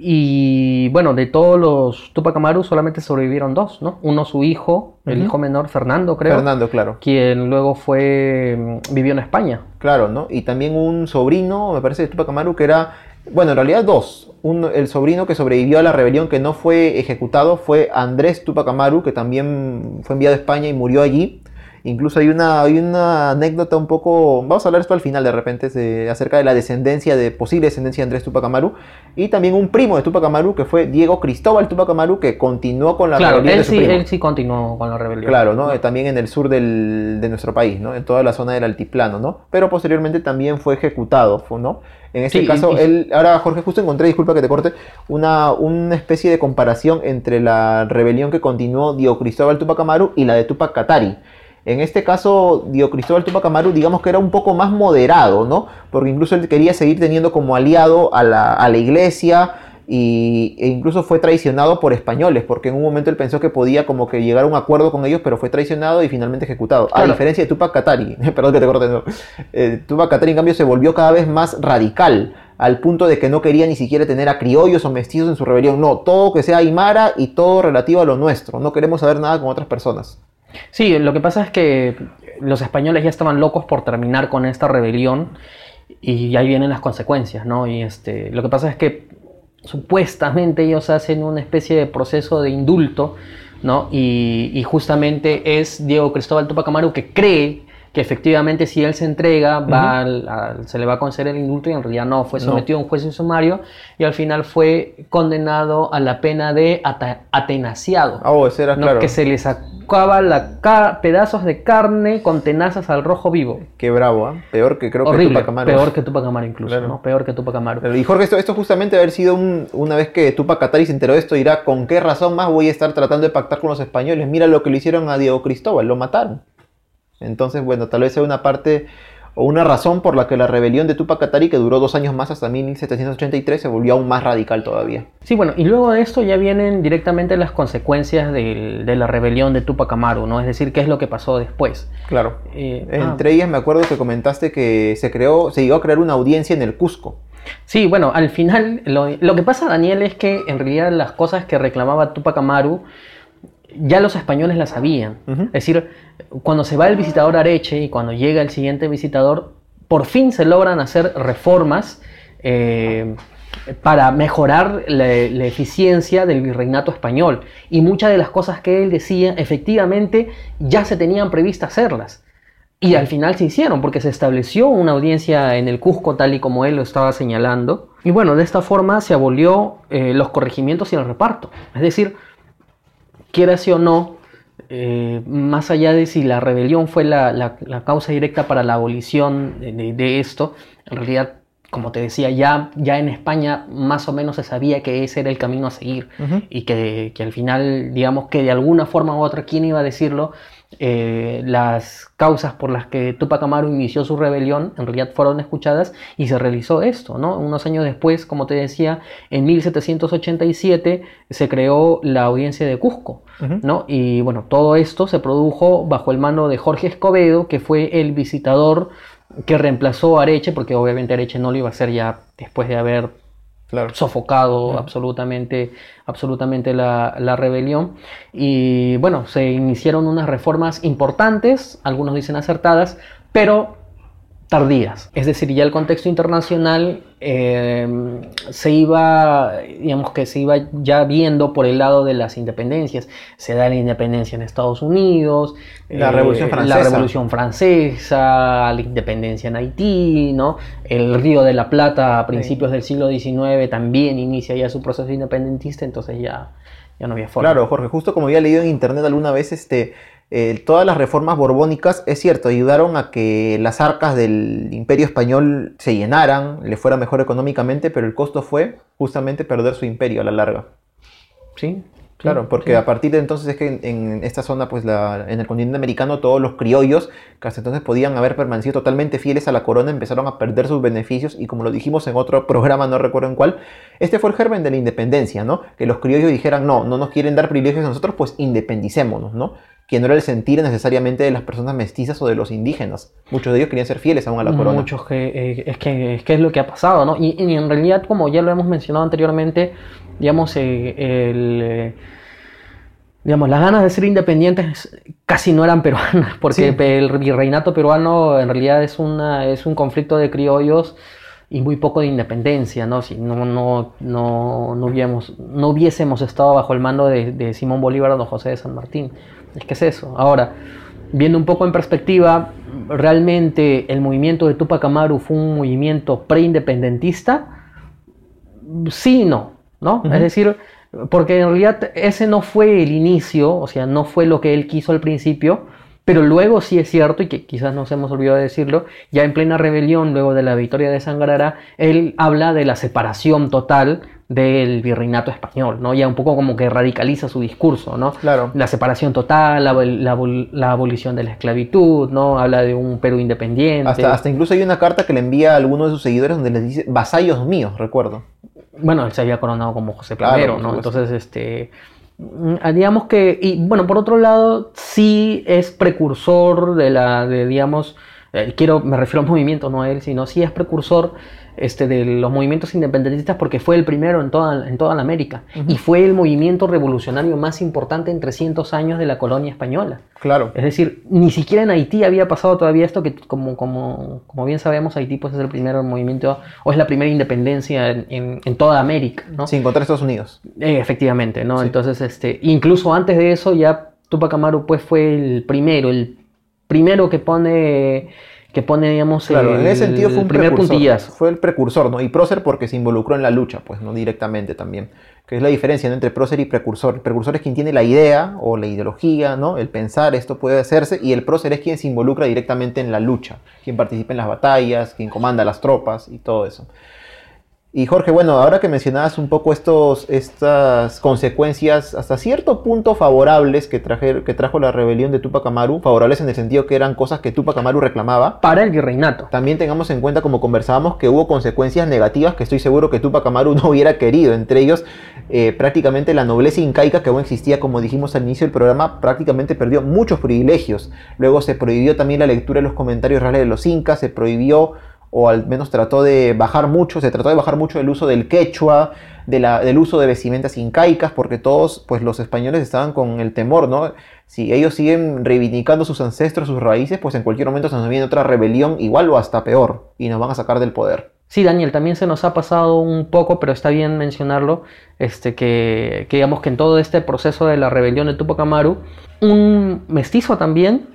Speaker 3: Y bueno, de todos los Tupac Amaru solamente sobrevivieron dos, ¿no? Uno su hijo, el hijo menor, Fernando, creo,
Speaker 2: Fernando, claro.
Speaker 3: quien luego fue, mm, vivió en España.
Speaker 2: Claro, ¿no? Y también un sobrino, me parece, de Tupac Amaru, que era, bueno, en realidad dos. Uno, el sobrino que sobrevivió a la rebelión, que no fue ejecutado, fue Andrés Tupac Amaru, que también fue enviado a España y murió allí. Incluso hay una, hay una anécdota un poco, vamos a hablar esto al final de repente, de- acerca de la descendencia, de posible descendencia de Andrés Tupac Amaru. Y también un primo de Tupac Amaru, que fue Diego Cristóbal Tupac Amaru, que continuó con la
Speaker 3: Claro,
Speaker 2: rebelión
Speaker 3: él
Speaker 2: de su
Speaker 3: sí,
Speaker 2: primo.
Speaker 3: él sí continuó con la rebelión.
Speaker 2: Claro, ¿no? También en el sur del- de nuestro país, ¿no? En toda la zona del altiplano, ¿no? Pero posteriormente también fue ejecutado, ¿no? En este
Speaker 3: Sí,
Speaker 2: caso,
Speaker 3: y-
Speaker 2: él, ahora Jorge, justo encontré, disculpa que te corte, una, una especie de comparación entre la rebelión que continuó Dio Cristóbal Tupac Amaru y la de Tupac Katari. En este caso, Dio Cristóbal Tupac Amaru, digamos que era un poco más moderado, ¿no? Porque incluso él quería seguir teniendo como aliado a la, a la iglesia y, e incluso fue traicionado por españoles, porque en un momento él pensó que podía como que llegar a un acuerdo con ellos, pero fue traicionado y finalmente ejecutado. A diferencia de Tupac Katari, perdón que te corte, no. Eh, Tupac Katari en cambio se volvió cada vez más radical, al punto de que no quería ni siquiera tener a criollos o mestizos en su rebelión, no, todo que sea aymara y todo relativo a lo nuestro, no queremos saber nada con otras personas.
Speaker 3: Sí, lo que pasa es que los españoles ya estaban locos por terminar con esta rebelión y ahí vienen las consecuencias, ¿no? Y este, lo que pasa es que supuestamente ellos hacen una especie de proceso de indulto, ¿no? Y, y justamente es Diego Cristóbal Tupac Amaru que cree que efectivamente si él se entrega va al- al- se le va a conceder el indulto y en realidad no, fue
Speaker 2: No.
Speaker 3: sometido a un juicio sumario y al final fue condenado a la pena de ata- atenaciado.
Speaker 2: Ah, oh, ese era
Speaker 3: ¿no?
Speaker 2: claro.
Speaker 3: Que se le sacaba la pedazos de carne con tenazas al rojo vivo.
Speaker 2: Qué bravo, ¿ah? Peor que creo que. Tupac Amaru.
Speaker 3: Peor que Tupac Amaru incluso,
Speaker 2: Claro.
Speaker 3: ¿no? Peor que Tupac Amaru.
Speaker 2: Y Jorge, esto, esto justamente haber sido un- una vez que Tupac Katari se enteró de esto, dirá, ¿con qué razón más voy a estar tratando de pactar con los españoles? Mira lo que le hicieron a Diego Cristóbal, lo mataron. Entonces, bueno, tal vez sea una parte o una razón por la que la rebelión de Tupac Katari, que duró dos años más hasta 1783, se volvió aún más radical todavía.
Speaker 3: Sí, bueno, y luego de esto ya vienen directamente las consecuencias del- de la rebelión de Tupac Amaru, ¿no? Es decir, qué es lo que pasó después.
Speaker 2: Claro.
Speaker 3: Eh, ah,
Speaker 2: Entre ellas me acuerdo que comentaste que se creó, se llegó a crear una audiencia en el Cusco.
Speaker 3: Sí, bueno, al final lo, lo que pasa, Daniel, es que en realidad las cosas que reclamaba Tupac Amaru ya los españoles las sabían. Es decir, cuando se va el visitador Areche y cuando llega el siguiente visitador, por fin se logran hacer reformas eh, para mejorar la, la eficiencia del virreinato español. Y muchas de las cosas que él decía, efectivamente, ya se tenían previsto hacerlas. Y al final se hicieron, porque se estableció una audiencia en el Cusco tal y como él lo estaba señalando. Y bueno, de esta forma se abolió eh, los corregimientos y el reparto. Es decir, quiera sí o no, eh, más allá de si la rebelión fue la, la- la causa directa para la abolición de, esto, en realidad, como te decía, ya, ya en España más o menos se sabía que ese era el camino a seguir y que, que al final, digamos que de alguna forma u otra, ¿quién iba a decirlo? Eh, las causas por las que Tupac Amaru inició su rebelión en realidad fueron escuchadas y se realizó esto, ¿no? Unos años después, como te decía, en 1787 se creó la audiencia de Cusco. ¿no? Y bueno, todo esto se produjo bajo el mando de Jorge Escobedo, que fue el visitador que reemplazó a Areche, porque obviamente Areche no lo iba a hacer ya después de haber
Speaker 2: Claro.
Speaker 3: sofocado absolutamente, absolutamente la, la rebelión. Y bueno, se iniciaron unas reformas importantes, algunos dicen acertadas, pero tardías. Es decir, ya el contexto internacional eh, se iba, digamos que se iba ya viendo por el lado de las independencias. Se da la independencia en Estados Unidos,
Speaker 2: La
Speaker 3: eh,
Speaker 2: Revolución Francesa.
Speaker 3: la Revolución Francesa, la independencia en Haití, ¿no? El Río de la Plata a principios del siglo XIX también inicia ya su proceso independentista, entonces ya, ya no había forma.
Speaker 2: Claro, Jorge, justo como había leído en internet alguna vez, este, eh, todas las reformas borbónicas, es cierto, ayudaron a que las arcas del imperio español se llenaran, le fuera mejor económicamente, pero el costo fue justamente perder su imperio a la larga.
Speaker 3: Sí.
Speaker 2: Claro, porque a partir de entonces es que en, en esta zona, pues la, en el continente americano, todos los criollos que hasta entonces podían haber permanecido totalmente fieles a la corona empezaron a perder sus beneficios y como lo dijimos en otro programa, no recuerdo en cuál, este fue el germen de la independencia, ¿no? Que los criollos dijeran, no, no nos quieren dar privilegios a nosotros, pues independicémonos, ¿no? Que no era el sentir necesariamente de las personas mestizas o de los indígenas. Muchos de ellos querían ser fieles aún a la corona.
Speaker 3: Muchos que, eh, es, que, es que es lo que ha pasado, ¿no? Y, y en realidad, como ya lo hemos mencionado anteriormente, digamos, eh, el, eh, digamos, las ganas de ser independientes casi no eran peruanas, porque
Speaker 2: Sí.
Speaker 3: el virreinato peruano en realidad es, una, es un conflicto de criollos y muy poco de independencia, ¿no? Si no, no, no, no, hubiéramos, no hubiésemos estado bajo el mando de, de Simón Bolívar o don José de San Martín. Es que es eso. Ahora, viendo un poco en perspectiva, realmente el movimiento de Tupac Amaru fue un movimiento preindependentista, sí y no. Es decir, porque en realidad ese no fue el inicio, o sea, no fue lo que él quiso al principio, pero luego sí es cierto, y que quizás nos hemos olvidado de decirlo, ya en plena rebelión, luego de la victoria de Sangarara, él habla de la separación total del virreinato español, ¿no? Ya un poco como que radicaliza su discurso, ¿no?
Speaker 2: Claro.
Speaker 3: La separación total, la, abol- la abol- la abolición de la esclavitud, ¿no? Habla de un Perú independiente.
Speaker 2: Hasta, hasta incluso hay una carta que le envía a algunos de sus seguidores donde les dice, vasallos míos, recuerdo.
Speaker 3: Bueno, él se había coronado como José I,
Speaker 2: Claro,
Speaker 3: ¿no? Entonces, este. mm, Digamos que. Y bueno, por otro lado, sí es precursor de la. De, digamos. eh, quiero, me refiero al movimiento, no a él, sino sí es precursor este, de los movimientos independentistas porque fue el primero en toda, en toda la América. Y fue el movimiento revolucionario más importante en 300 años de la colonia española.
Speaker 2: Claro.
Speaker 3: Es decir, ni siquiera en Haití había pasado todavía esto, que como, como, como bien sabemos, Haití pues, es el primer movimiento, o es la primera independencia en, en- en toda América, ¿no?
Speaker 2: Sin contar Estados Unidos.
Speaker 3: Eh, efectivamente, ¿no?
Speaker 2: Sí.
Speaker 3: Entonces, este, incluso antes de eso, ya Tupac Amaru pues, fue el primero, el primero que pone, que pone, digamos,
Speaker 2: Claro,
Speaker 3: el,
Speaker 2: en ese sentido fue un
Speaker 3: el primer
Speaker 2: precursor.
Speaker 3: puntillazo.
Speaker 2: Fue el precursor, ¿no? Y prócer porque se involucró en la lucha, pues, no directamente también. Que es la diferencia ¿no? entre prócer y precursor. El precursor es quien tiene la idea o la ideología, ¿no? El pensar esto puede hacerse. Y el prócer es quien se involucra directamente en la lucha. Quien participa en las batallas, quien comanda las tropas y todo eso. Y Jorge, bueno, ahora que mencionabas un poco estos, estas consecuencias hasta cierto punto favorables que, traje- que trajo la rebelión de Tupac Amaru, favorables en el sentido que eran cosas que Tupac Amaru reclamaba,
Speaker 3: Para el virreinato.
Speaker 2: también tengamos en cuenta, como conversábamos, que hubo consecuencias negativas que estoy seguro que Tupac Amaru no hubiera querido. Entre ellos, eh, prácticamente la nobleza incaica que aún existía, como dijimos al inicio del programa, prácticamente perdió muchos privilegios. Luego se prohibió también la lectura de los comentarios reales de los incas, se prohibió o al menos trató de bajar mucho, se trató de bajar mucho el uso del quechua, de la- del uso de vestimentas incaicas, porque todos pues los españoles estaban con el temor, ¿no? Si ellos siguen reivindicando sus ancestros, sus raíces, pues en cualquier momento se nos viene otra rebelión igual o hasta peor, y nos van a sacar del poder.
Speaker 3: Sí, Daniel, también se nos ha pasado un poco, pero está bien mencionarlo, este, que, que digamos que en todo este proceso de la rebelión de Tupac Amaru, un mestizo también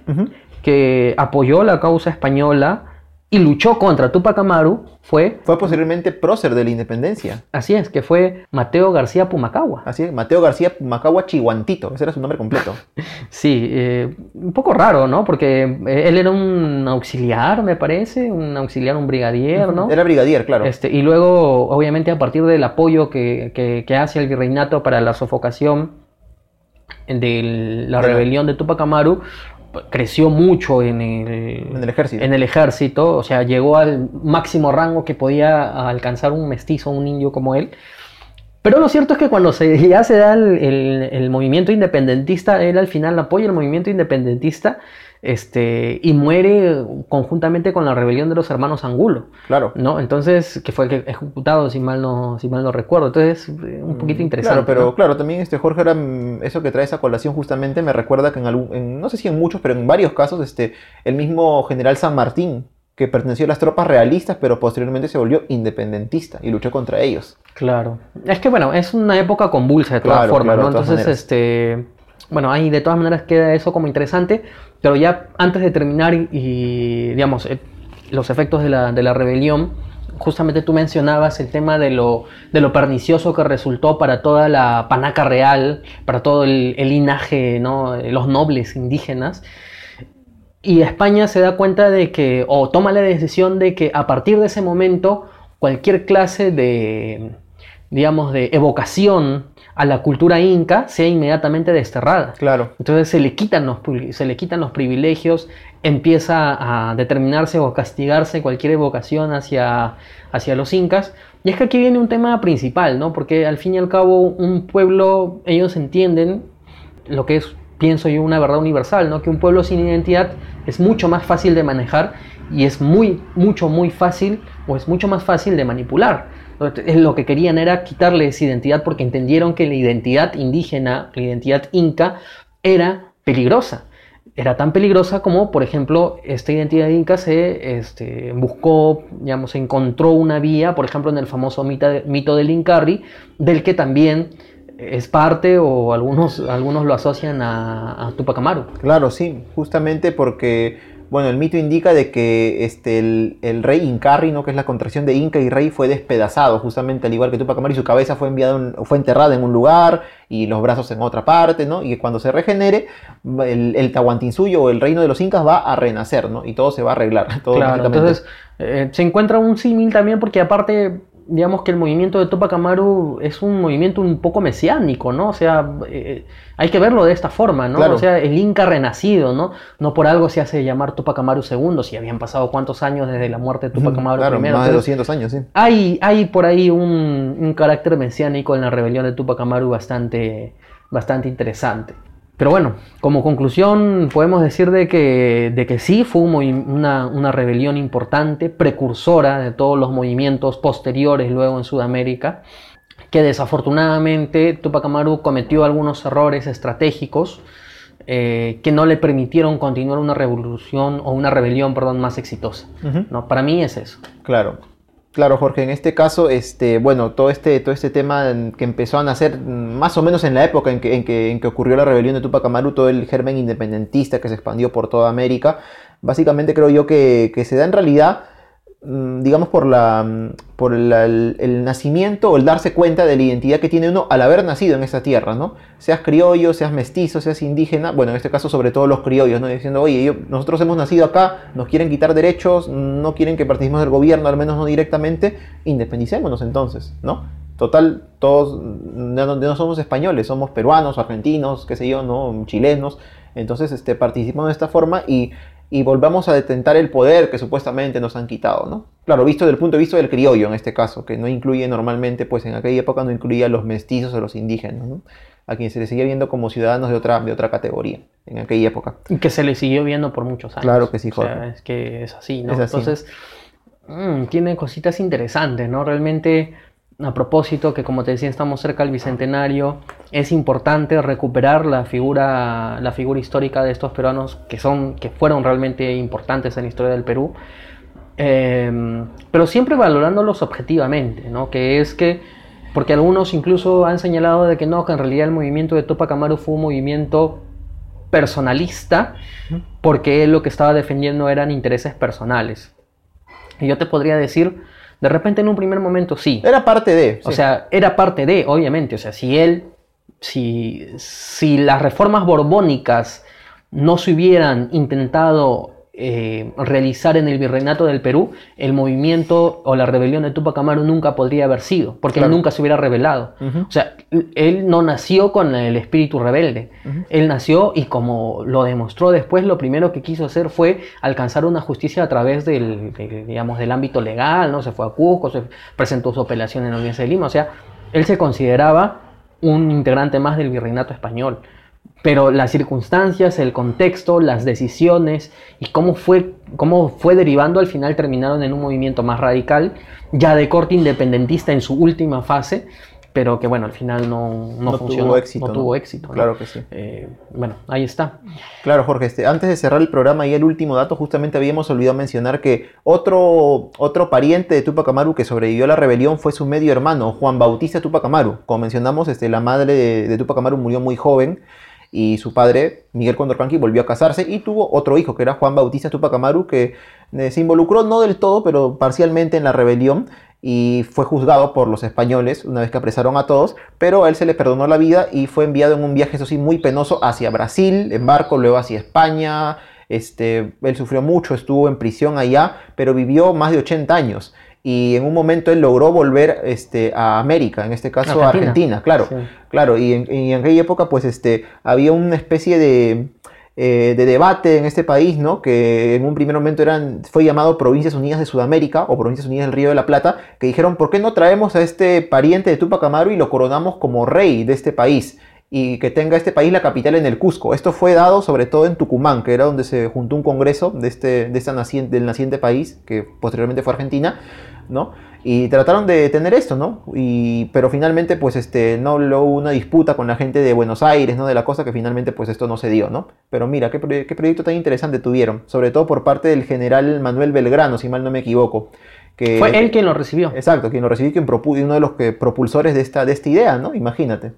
Speaker 3: que apoyó la causa española y luchó contra Tupac Amaru fue,
Speaker 2: Fue posteriormente prócer de la independencia.
Speaker 3: así es, que fue Mateo García Pumacagua.
Speaker 2: Así es, Mateo García Macagua Chihuantito, ese era su nombre completo.
Speaker 3: Sí, eh, un poco raro, ¿no? Porque eh, él era un auxiliar, me parece, un auxiliar, un brigadier, ¿no?
Speaker 2: Era brigadier, claro.
Speaker 3: Este, y luego, obviamente, a partir del apoyo que, que- que hace el virreinato para la sofocación de la rebelión de Tupac Amaru, creció mucho en el,
Speaker 2: En el ejército.
Speaker 3: en el ejército, o sea, llegó al máximo rango que podía alcanzar un mestizo, un indio como él. Pero lo cierto es que cuando se, ya se da el, el- el movimiento independentista, él al final apoya el movimiento independentista este, y muere conjuntamente con la rebelión de los hermanos Angulo.
Speaker 2: Claro.
Speaker 3: ¿no? Entonces, que fue ejecutado, si mal no, si mal no recuerdo. Entonces, eh, un poquito interesante.
Speaker 2: Mm, Claro, pero
Speaker 3: ¿no?
Speaker 2: claro, también este Jorge era mm, eso que trae esa colación justamente me recuerda que en algún, en- no sé si en muchos, pero en varios casos, este, el mismo general San Martín, que perteneció a las tropas realistas, pero posteriormente se volvió independentista y luchó contra ellos.
Speaker 3: Claro. Es que bueno, es una época convulsa de todas
Speaker 2: Claro,
Speaker 3: formas,
Speaker 2: claro,
Speaker 3: ¿no? Entonces, este. Bueno, ahí de todas maneras queda eso como interesante. Pero ya antes de terminar y, digamos, eh, los efectos de la, de la rebelión, justamente tú mencionabas el tema de lo, de lo pernicioso que resultó para toda la panaca real, para todo el, el linaje, ¿no? Eh, Los nobles indígenas. Y España se da cuenta de que, o toma la decisión de que a partir de ese momento, cualquier clase de, digamos, de evocación a la cultura inca sea inmediatamente desterrada.
Speaker 2: Claro.
Speaker 3: Entonces se le quitan los, se le quitan los privilegios, empieza a determinarse o castigarse cualquier evocación hacia, hacia los incas. Y es que aquí viene un tema principal, ¿no? Porque al fin y al cabo un pueblo, ellos entienden lo que es, pienso yo, una verdad universal, ¿no? Que un pueblo sin identidad es mucho más fácil de manejar y es muy, mucho, muy fácil, o es mucho más fácil de manipular. Entonces, Lo que querían era quitarle esa identidad porque entendieron que la identidad indígena, la identidad inca, era peligrosa. Era tan peligrosa como, por ejemplo, esta identidad inca se este, buscó, digamos, encontró una vía, por ejemplo, en el famoso mito, mito del Incarri, del que también es parte o algunos, algunos lo asocian a, a Tupac Amaru.
Speaker 2: Claro, sí, justamente porque, bueno, el mito indica de que este, el, el rey Incarri, ¿no? que es la contracción de Inca y rey, fue despedazado, justamente al igual que Tupac Amaru, y su cabeza fue, enviada en- fue enterrada en un lugar y los brazos en otra parte, ¿no? y que cuando se regenere, el, el Tahuantinsuyo o el reino de los Incas va a renacer, ¿no? y todo se va a arreglar. Todo
Speaker 3: Claro, entonces eh, se encuentra un símil también porque aparte, digamos que el movimiento de Tupac Amaru es un movimiento un poco mesiánico, ¿no? O sea, eh, hay que verlo de esta forma, ¿no?
Speaker 2: Claro.
Speaker 3: O sea, el Inca renacido, ¿no? No por algo se hace llamar Tupac Amaru II, si habían pasado cuántos años desde la muerte de Tupac Amaru
Speaker 2: Claro,
Speaker 3: I.
Speaker 2: más de
Speaker 3: Entonces,
Speaker 2: 200 años, sí.
Speaker 3: hay, hay por ahí un, un carácter mesiánico en la rebelión de Tupac Amaru bastante, bastante interesante. Pero bueno, como conclusión podemos decir de que, de que sí fue un una, una rebelión importante, precursora de todos los movimientos posteriores luego en Sudamérica, que desafortunadamente Tupac Amaru cometió algunos errores estratégicos eh, que no le permitieron continuar una revolución o una rebelión, perdón, más exitosa. ¿no? Para mí es eso.
Speaker 2: Claro. Claro, Jorge, en este caso, este, bueno, todo este, todo este tema que empezó a nacer mm, más o menos en la época en que, en que, ocurrió la rebelión de Tupac Amaru, todo el germen independentista que se expandió por toda América, básicamente creo yo que, que se da en realidad, digamos, por, la, mm, por el, el nacimiento o el darse cuenta de la identidad que tiene uno al haber nacido en esta tierra, ¿no? Seas criollo, seas mestizo, seas indígena, bueno, en este caso sobre todo los criollos, ¿no? Diciendo, oye, nosotros hemos nacido acá, nos quieren quitar derechos, no quieren que participemos del gobierno, al menos no directamente, independicémonos entonces, ¿no? Total, todos mm, no, no somos españoles, somos peruanos, argentinos, qué sé yo, ¿no? Chilenos, entonces este, participamos de esta forma y, y volvamos a detentar el poder que supuestamente nos han quitado, ¿no? Claro, visto desde el punto de vista del criollo en este caso, que no incluye normalmente, pues en aquella época no incluía a los mestizos o los indígenas, ¿no? A quienes se les seguía viendo como ciudadanos de otra, de otra categoría en aquella época.
Speaker 3: Y que se le siguió viendo por muchos años.
Speaker 2: Claro que sí,
Speaker 3: O sea,
Speaker 2: Jorge.
Speaker 3: es que es así, ¿no?
Speaker 2: Es así.
Speaker 3: Entonces, mm, tiene cositas interesantes, ¿no? Realmente, a propósito, que como te decía, estamos cerca del bicentenario, es importante recuperar la figura, la figura histórica de estos peruanos que son, que fueron realmente importantes en la historia del Perú. Eh, pero siempre valorándolos objetivamente, ¿no? Que es que, porque algunos incluso han señalado de que no, que en realidad el movimiento de Tupac Amaru fue un movimiento personalista, porque él lo que estaba defendiendo eran intereses personales. Y yo te podría decir, de repente en un primer momento sí,
Speaker 2: Era parte de...
Speaker 3: o
Speaker 2: sí.
Speaker 3: sea, era parte de, obviamente. O sea, si él, si, si las reformas borbónicas no se hubieran intentado eh, realizar en el virreinato del Perú, el movimiento o la rebelión de Tupac Amaru nunca podría haber sido, porque
Speaker 2: Claro.
Speaker 3: él nunca se hubiera rebelado.
Speaker 2: Ujú.
Speaker 3: O sea, él no nació con el espíritu rebelde. Él nació y como lo demostró después, lo primero que quiso hacer fue alcanzar una justicia a través del, del, digamos, del ámbito legal, ¿no? Se fue a Cusco, se presentó su apelación en la Audiencia de Lima. O sea, él se consideraba un integrante más del virreinato español. Pero las circunstancias, el contexto, las decisiones y cómo fue, cómo fue derivando al final terminaron en un movimiento más radical, ya de corte independentista en su última fase, pero que bueno, al final no, no,
Speaker 2: No
Speaker 3: funcionó.
Speaker 2: tuvo éxito,
Speaker 3: no
Speaker 2: ¿no?
Speaker 3: tuvo éxito.
Speaker 2: Claro que sí.
Speaker 3: Eh, bueno, ahí está.
Speaker 2: Claro, Jorge, este, antes de cerrar el programa y el último dato, justamente habíamos olvidado mencionar que otro, otro pariente de Tupac Amaru que sobrevivió a la rebelión fue su medio hermano, Juan Bautista Tupac Amaru. Como mencionamos, este, la madre de, de Tupac Amaru murió muy joven y su padre, Miguel Condorcanqui, volvió a casarse y tuvo otro hijo, que era Juan Bautista Tupac Amaru, que eh, se involucró no del todo, pero parcialmente en la rebelión y fue juzgado por los españoles una vez que apresaron a todos, pero a él se le perdonó la vida y fue enviado en un viaje, eso sí, muy penoso hacia Brasil, en barco, luego hacia España. Este, él sufrió mucho, estuvo en prisión allá, pero vivió más de 80 años. Y en un momento él logró volver este, a América, en este caso a
Speaker 3: Argentina.
Speaker 2: Argentina, claro,
Speaker 3: Sí.
Speaker 2: claro, y en, y en aquella época pues este, había una especie de, eh, de debate en este país, ¿no? Que en un primer momento eran, fue llamado Provincias Unidas de Sudamérica o Provincias Unidas del Río de la Plata, que dijeron, ¿por qué no traemos a este pariente de Tupac Amaru y lo coronamos como rey de este país? Y que tenga este país la capital en el Cusco. Esto fue dado sobre todo en Tucumán, que era donde se juntó un congreso de este, de esta naciente, del naciente país, que posteriormente fue Argentina, ¿no? Y trataron de tener esto, ¿no? Y, pero finalmente, pues, este, no hubo una disputa con la gente de Buenos Aires, ¿no? De la cosa que finalmente, pues, esto no se dio, ¿no? Pero mira, qué, proye- qué proyecto tan interesante tuvieron, sobre todo por parte del general Manuel Belgrano, si mal no me equivoco. Que,
Speaker 3: Fue él quien lo recibió.
Speaker 2: Exacto, quien lo recibió, quien uno de los que, propulsores de esta, de esta idea, ¿no? Imagínate.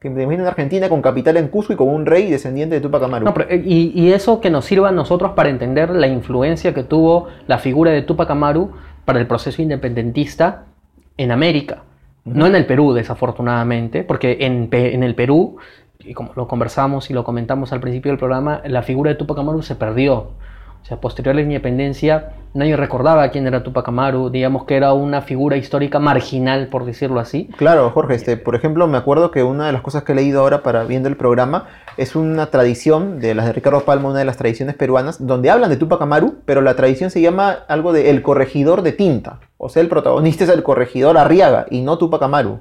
Speaker 2: Que me imagino una Argentina con capital en Cusco y con un rey descendiente de Tupac Amaru.
Speaker 3: No, pero, eh, y, y eso que nos sirva a nosotros para entender la influencia que tuvo la figura de Tupac Amaru para el proceso independentista en América. No en el Perú, desafortunadamente, porque en, en el Perú, y como lo conversamos y lo comentamos al principio del programa, la figura de Tupac Amaru se perdió. O sea, posterior a la independencia, nadie recordaba quién era Tupac Amaru, digamos que era una figura histórica marginal, por decirlo así.
Speaker 2: Claro, Jorge, este, por ejemplo, me acuerdo que una de las cosas que he leído ahora para viendo el programa es una tradición de las de Ricardo Palma, una de las tradiciones peruanas, donde hablan de Tupac Amaru, pero la tradición se llama algo de El Corregidor de Tinta. O sea, el protagonista es el corregidor Arriaga y no Tupac Amaru.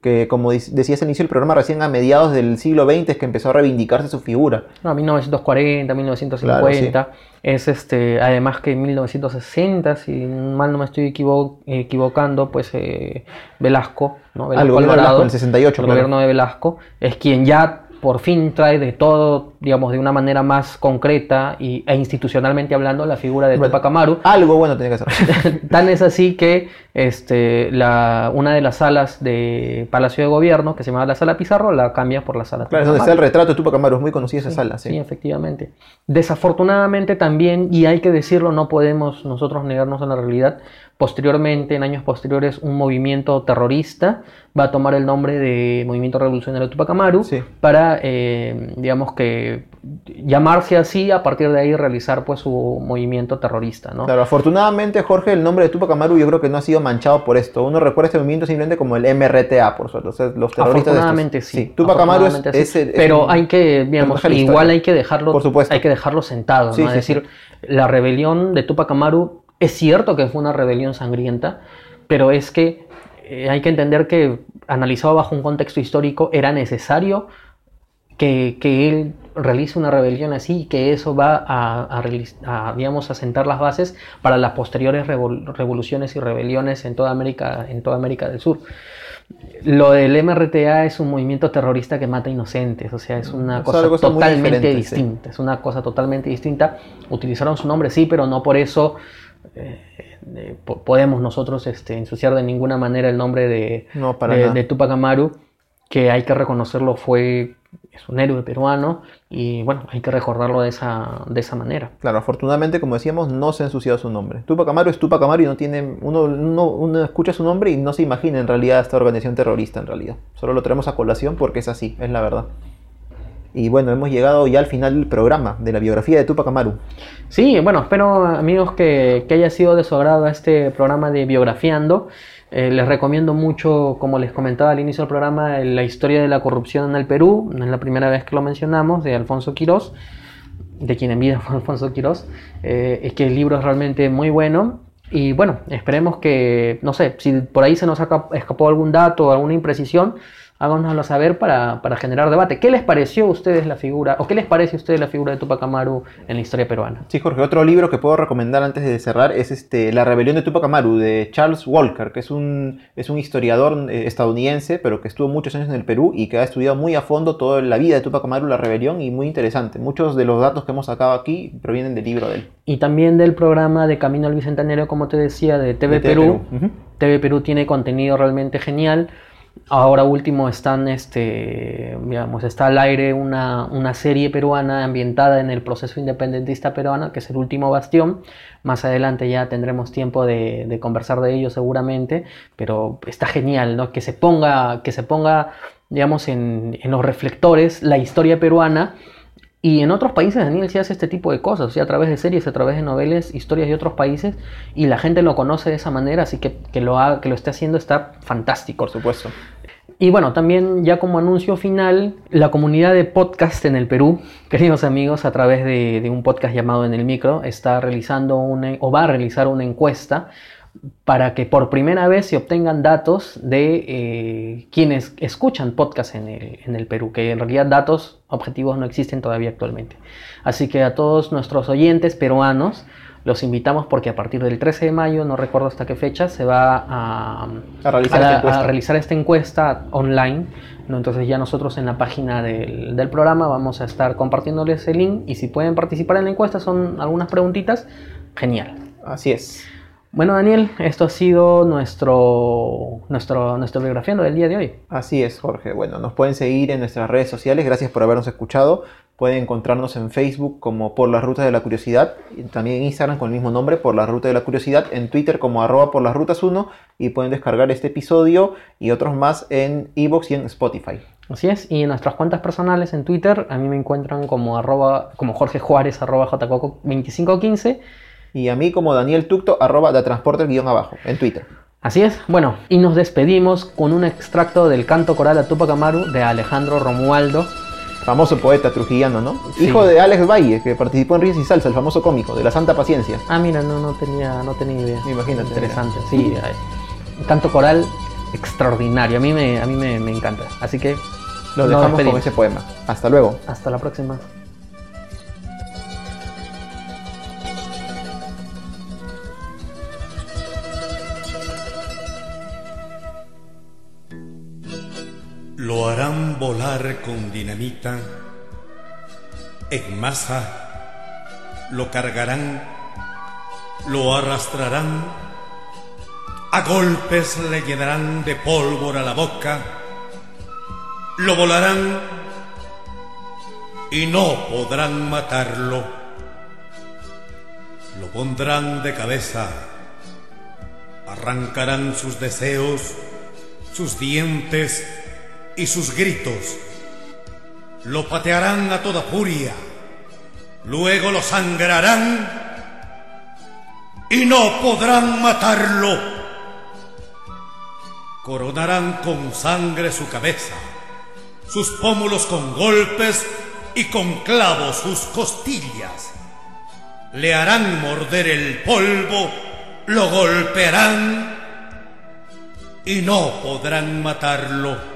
Speaker 2: Que como decías al inicio del programa, recién a mediados del siglo XX es que empezó a reivindicarse su figura.
Speaker 3: No, 1940, 1950. Es este, además que en 1960, si mal no me estoy equivo- equivocando, pues eh, Velasco, ¿no? Velasco
Speaker 2: Algo,
Speaker 3: Alvarado,
Speaker 2: el 68,
Speaker 3: el
Speaker 2: claro.
Speaker 3: gobierno de Velasco, es quien ya por fin trae de todo, digamos, de una manera más concreta y, e institucionalmente hablando, la figura de
Speaker 2: Bueno.
Speaker 3: Tupac Amaru.
Speaker 2: Algo bueno tenía que hacer.
Speaker 3: Tan es así que este, la, una de las salas de Palacio de Gobierno, que se llamaba la sala Pizarro, la cambia por la sala
Speaker 2: claro, es donde
Speaker 3: Tupac
Speaker 2: está el retrato de Tupac Amaru, es muy conocida esa sala.
Speaker 3: Sí,
Speaker 2: Sí.
Speaker 3: efectivamente. Desafortunadamente también, y hay que decirlo, no podemos nosotros negarnos a la realidad, posteriormente, en años posteriores, un movimiento terrorista va a tomar el nombre de Movimiento Revolucionario Tupac Amaru
Speaker 2: Sí.
Speaker 3: para, eh, digamos que, llamarse así, a partir de ahí realizar pues su movimiento terrorista, ¿no?
Speaker 2: Claro, afortunadamente, Jorge, el nombre de Tupac Amaru yo creo que no ha sido manchado por esto. Uno recuerda este movimiento simplemente como el MRTA, por suerte. O sea, los terroristas. de estos.
Speaker 3: Afortunadamente sí.
Speaker 2: Tupac Amaru es,
Speaker 3: sí.
Speaker 2: es
Speaker 3: Pero
Speaker 2: un
Speaker 3: hay que, digamos, igual hay que dejarlo,
Speaker 2: Por supuesto.
Speaker 3: hay que dejarlo sentado,
Speaker 2: Sí,
Speaker 3: ¿no?
Speaker 2: sí,
Speaker 3: es decir, la rebelión de Tupac Amaru es cierto que fue una rebelión sangrienta, pero es que eh, hay que entender que analizado bajo un contexto histórico era necesario que, que él realice una rebelión así y que eso va a, a digamos, a sentar las bases para las posteriores revol- revoluciones y rebeliones en toda América, en toda América del Sur. Lo del MRTA es un movimiento terrorista que mata inocentes, o sea, es una cosa totalmente
Speaker 2: diferente, sí.
Speaker 3: distinta, es una cosa totalmente distinta. Utilizaron su nombre, sí, pero no por eso eh, po- podemos nosotros este, ensuciar de ninguna manera el nombre de,
Speaker 2: No, para
Speaker 3: de, de Tupac Amaru, que hay que reconocerlo fue es un héroe peruano y bueno, hay que recordarlo de esa, de esa manera.
Speaker 2: Claro, afortunadamente, como decíamos, no se ha ensuciado su nombre. Tupac Amaru es Tupac Amaru y no tiene. Uno, uno, uno escucha su nombre y no se imagina en realidad esta organización terrorista, en realidad. Solo lo traemos a colación porque es así, es la verdad. Y bueno, hemos llegado ya al final del programa, de la biografía de Tupac Amaru.
Speaker 3: Sí, bueno, espero amigos que, que haya sido de su agrado este programa de Biografiando. Eh, les recomiendo mucho, como les comentaba al inicio del programa, la historia de la corrupción en el Perú. No es la primera vez que lo mencionamos, de Alfonso Quirós, de quien en vida fue Alfonso Quirós. Eh, es que el libro es realmente muy bueno. Y bueno, esperemos que, no sé, si por ahí se nos escapó algún dato alguna imprecisión, háganoslo saber para, para generar debate. ¿Qué les pareció a ustedes la figura, o qué les parece a ustedes la figura de Tupac Amaru en la historia peruana?
Speaker 2: Sí, Jorge, otro libro que puedo recomendar antes de cerrar es este La rebelión de Tupac Amaru de Charles Walker, que es un, es un historiador eh, estadounidense, pero que estuvo muchos años en el Perú y que ha estudiado muy a fondo toda la vida de Tupac Amaru, la rebelión, y muy interesante. Muchos de los datos que hemos sacado aquí provienen del libro de él.
Speaker 3: Y también del programa de Camino al Bicentenario, como te decía, de TV
Speaker 2: De TV
Speaker 3: Perú.
Speaker 2: Perú. Ujú.
Speaker 3: TV Perú tiene contenido realmente genial. Ahora último están, este, digamos, está al aire una, una serie peruana ambientada en el proceso independentista peruano, que es el último bastión. Más adelante ya tendremos tiempo de, conversar de ello seguramente, pero está genial, ¿no? Que se ponga, que se ponga, digamos, en, los reflectores la historia peruana Y en otros países Daniel se hace este tipo de cosas, o sea, a través de series, a través de novelas, historias de otros países, y la gente lo conoce de esa manera, así que que lo, que lo esté haciendo está fantástico.
Speaker 2: Por supuesto.
Speaker 3: Y bueno, también ya como anuncio final, la comunidad de podcast en el Perú, queridos amigos, a través de, un podcast llamado En el Micro, está realizando una, o va a realizar una encuesta para que por primera vez se obtengan datos de eh, quienes escuchan podcast en el, en el Perú, que en realidad datos objetivos no existen todavía actualmente. Así que a todos nuestros oyentes peruanos, los invitamos porque a partir del 13 de mayo, no recuerdo hasta qué fecha, se va a,
Speaker 2: A realizar
Speaker 3: a
Speaker 2: esta encuesta.
Speaker 3: a realizar esta encuesta online. ¿no? Entonces ya nosotros en la página del, del programa vamos a estar compartiéndoles el link y si pueden participar en la encuesta son algunas preguntitas, genial.
Speaker 2: Así es.
Speaker 3: Bueno Daniel, esto ha sido nuestro, nuestro, nuestro biografiando del día de hoy.
Speaker 2: Así es, Jorge. Bueno, nos pueden seguir en nuestras redes sociales. Gracias por habernos escuchado. Pueden encontrarnos en Facebook como Por las Rutas de la Curiosidad. Y también en Instagram con el mismo nombre, Por las Rutas de la Curiosidad. En Twitter como arroba por las rutas 1. Y pueden descargar este episodio y otros más en Evox y en Spotify.
Speaker 3: Así es, y en nuestras cuentas personales en Twitter a mí me encuentran como, arroba, como Jorge Juárez, arroba jcoco2515.
Speaker 2: Y a mí como Daniel Tucto, arroba de transporte guion abajo, en Twitter.
Speaker 3: Así es, bueno, y nos despedimos con un extracto del canto coral a Tupac Amaru de Alejandro Romualdo.
Speaker 2: Famoso poeta trujillano, ¿no?
Speaker 3: Sí.
Speaker 2: Hijo de Alex Valle, que participó en Risas y Salsa, el famoso cómico, de la Santa Paciencia.
Speaker 3: Ah, mira, no, no, tenía, no tenía idea.
Speaker 2: Imagínate.
Speaker 3: Interesante, sí. canto coral extraordinario, a mí me, a mí me, me encanta. Así que
Speaker 2: Lo
Speaker 3: nos
Speaker 2: dejamos con ese poema. Hasta luego.
Speaker 3: Hasta la próxima.
Speaker 4: Lo harán volar con dinamita. En masa, lo cargarán, lo arrastrarán, a golpes le llenarán de pólvora la boca, lo volarán y no podrán matarlo, lo pondrán de cabeza, arrancarán sus deseos, sus dientes y sus gritos. Lo patearán a toda furia, luego lo sangrarán y no podrán matarlo. Coronarán con sangre su cabeza, sus pómulos con golpes y con clavos sus costillas. Le harán morder el polvo, lo golpearán y no podrán matarlo.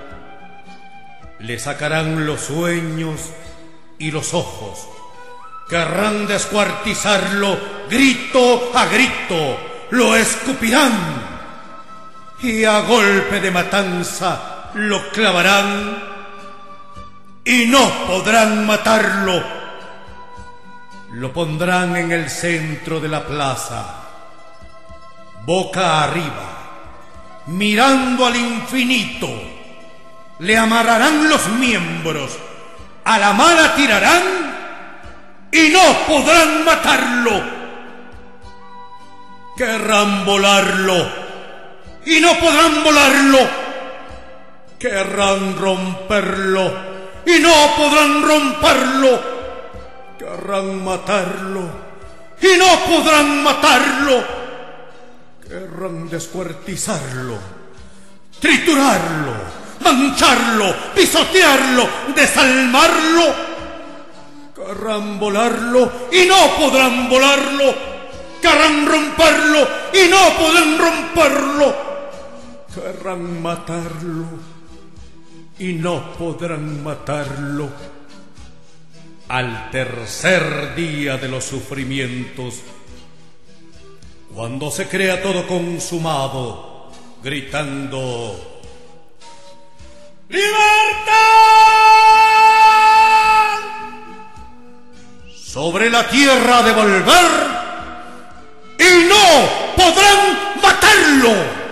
Speaker 4: Le sacarán los sueños y los ojos. Querrán descuartizarlo grito a grito. Lo escupirán y a golpe de matanza lo clavarán y no podrán matarlo. Lo pondrán en el centro de la plaza, boca arriba, mirando al infinito le amarrarán los miembros, a la mala tirarán y no podrán matarlo. Querrán volarlo y no podrán volarlo. Querrán romperlo y no podrán romperlo. Querrán matarlo y no podrán matarlo. Querrán descuartizarlo, triturarlo mancharlo, pisotearlo, desalmarlo. Querrán volarlo y no podrán volarlo. Querrán romperlo y no podrán romperlo. Querrán matarlo y no podrán matarlo. Al tercer día de los sufrimientos, cuando se crea todo consumado, gritando ¡Libertad! Sobre la tierra de volver y no podrán matarlo.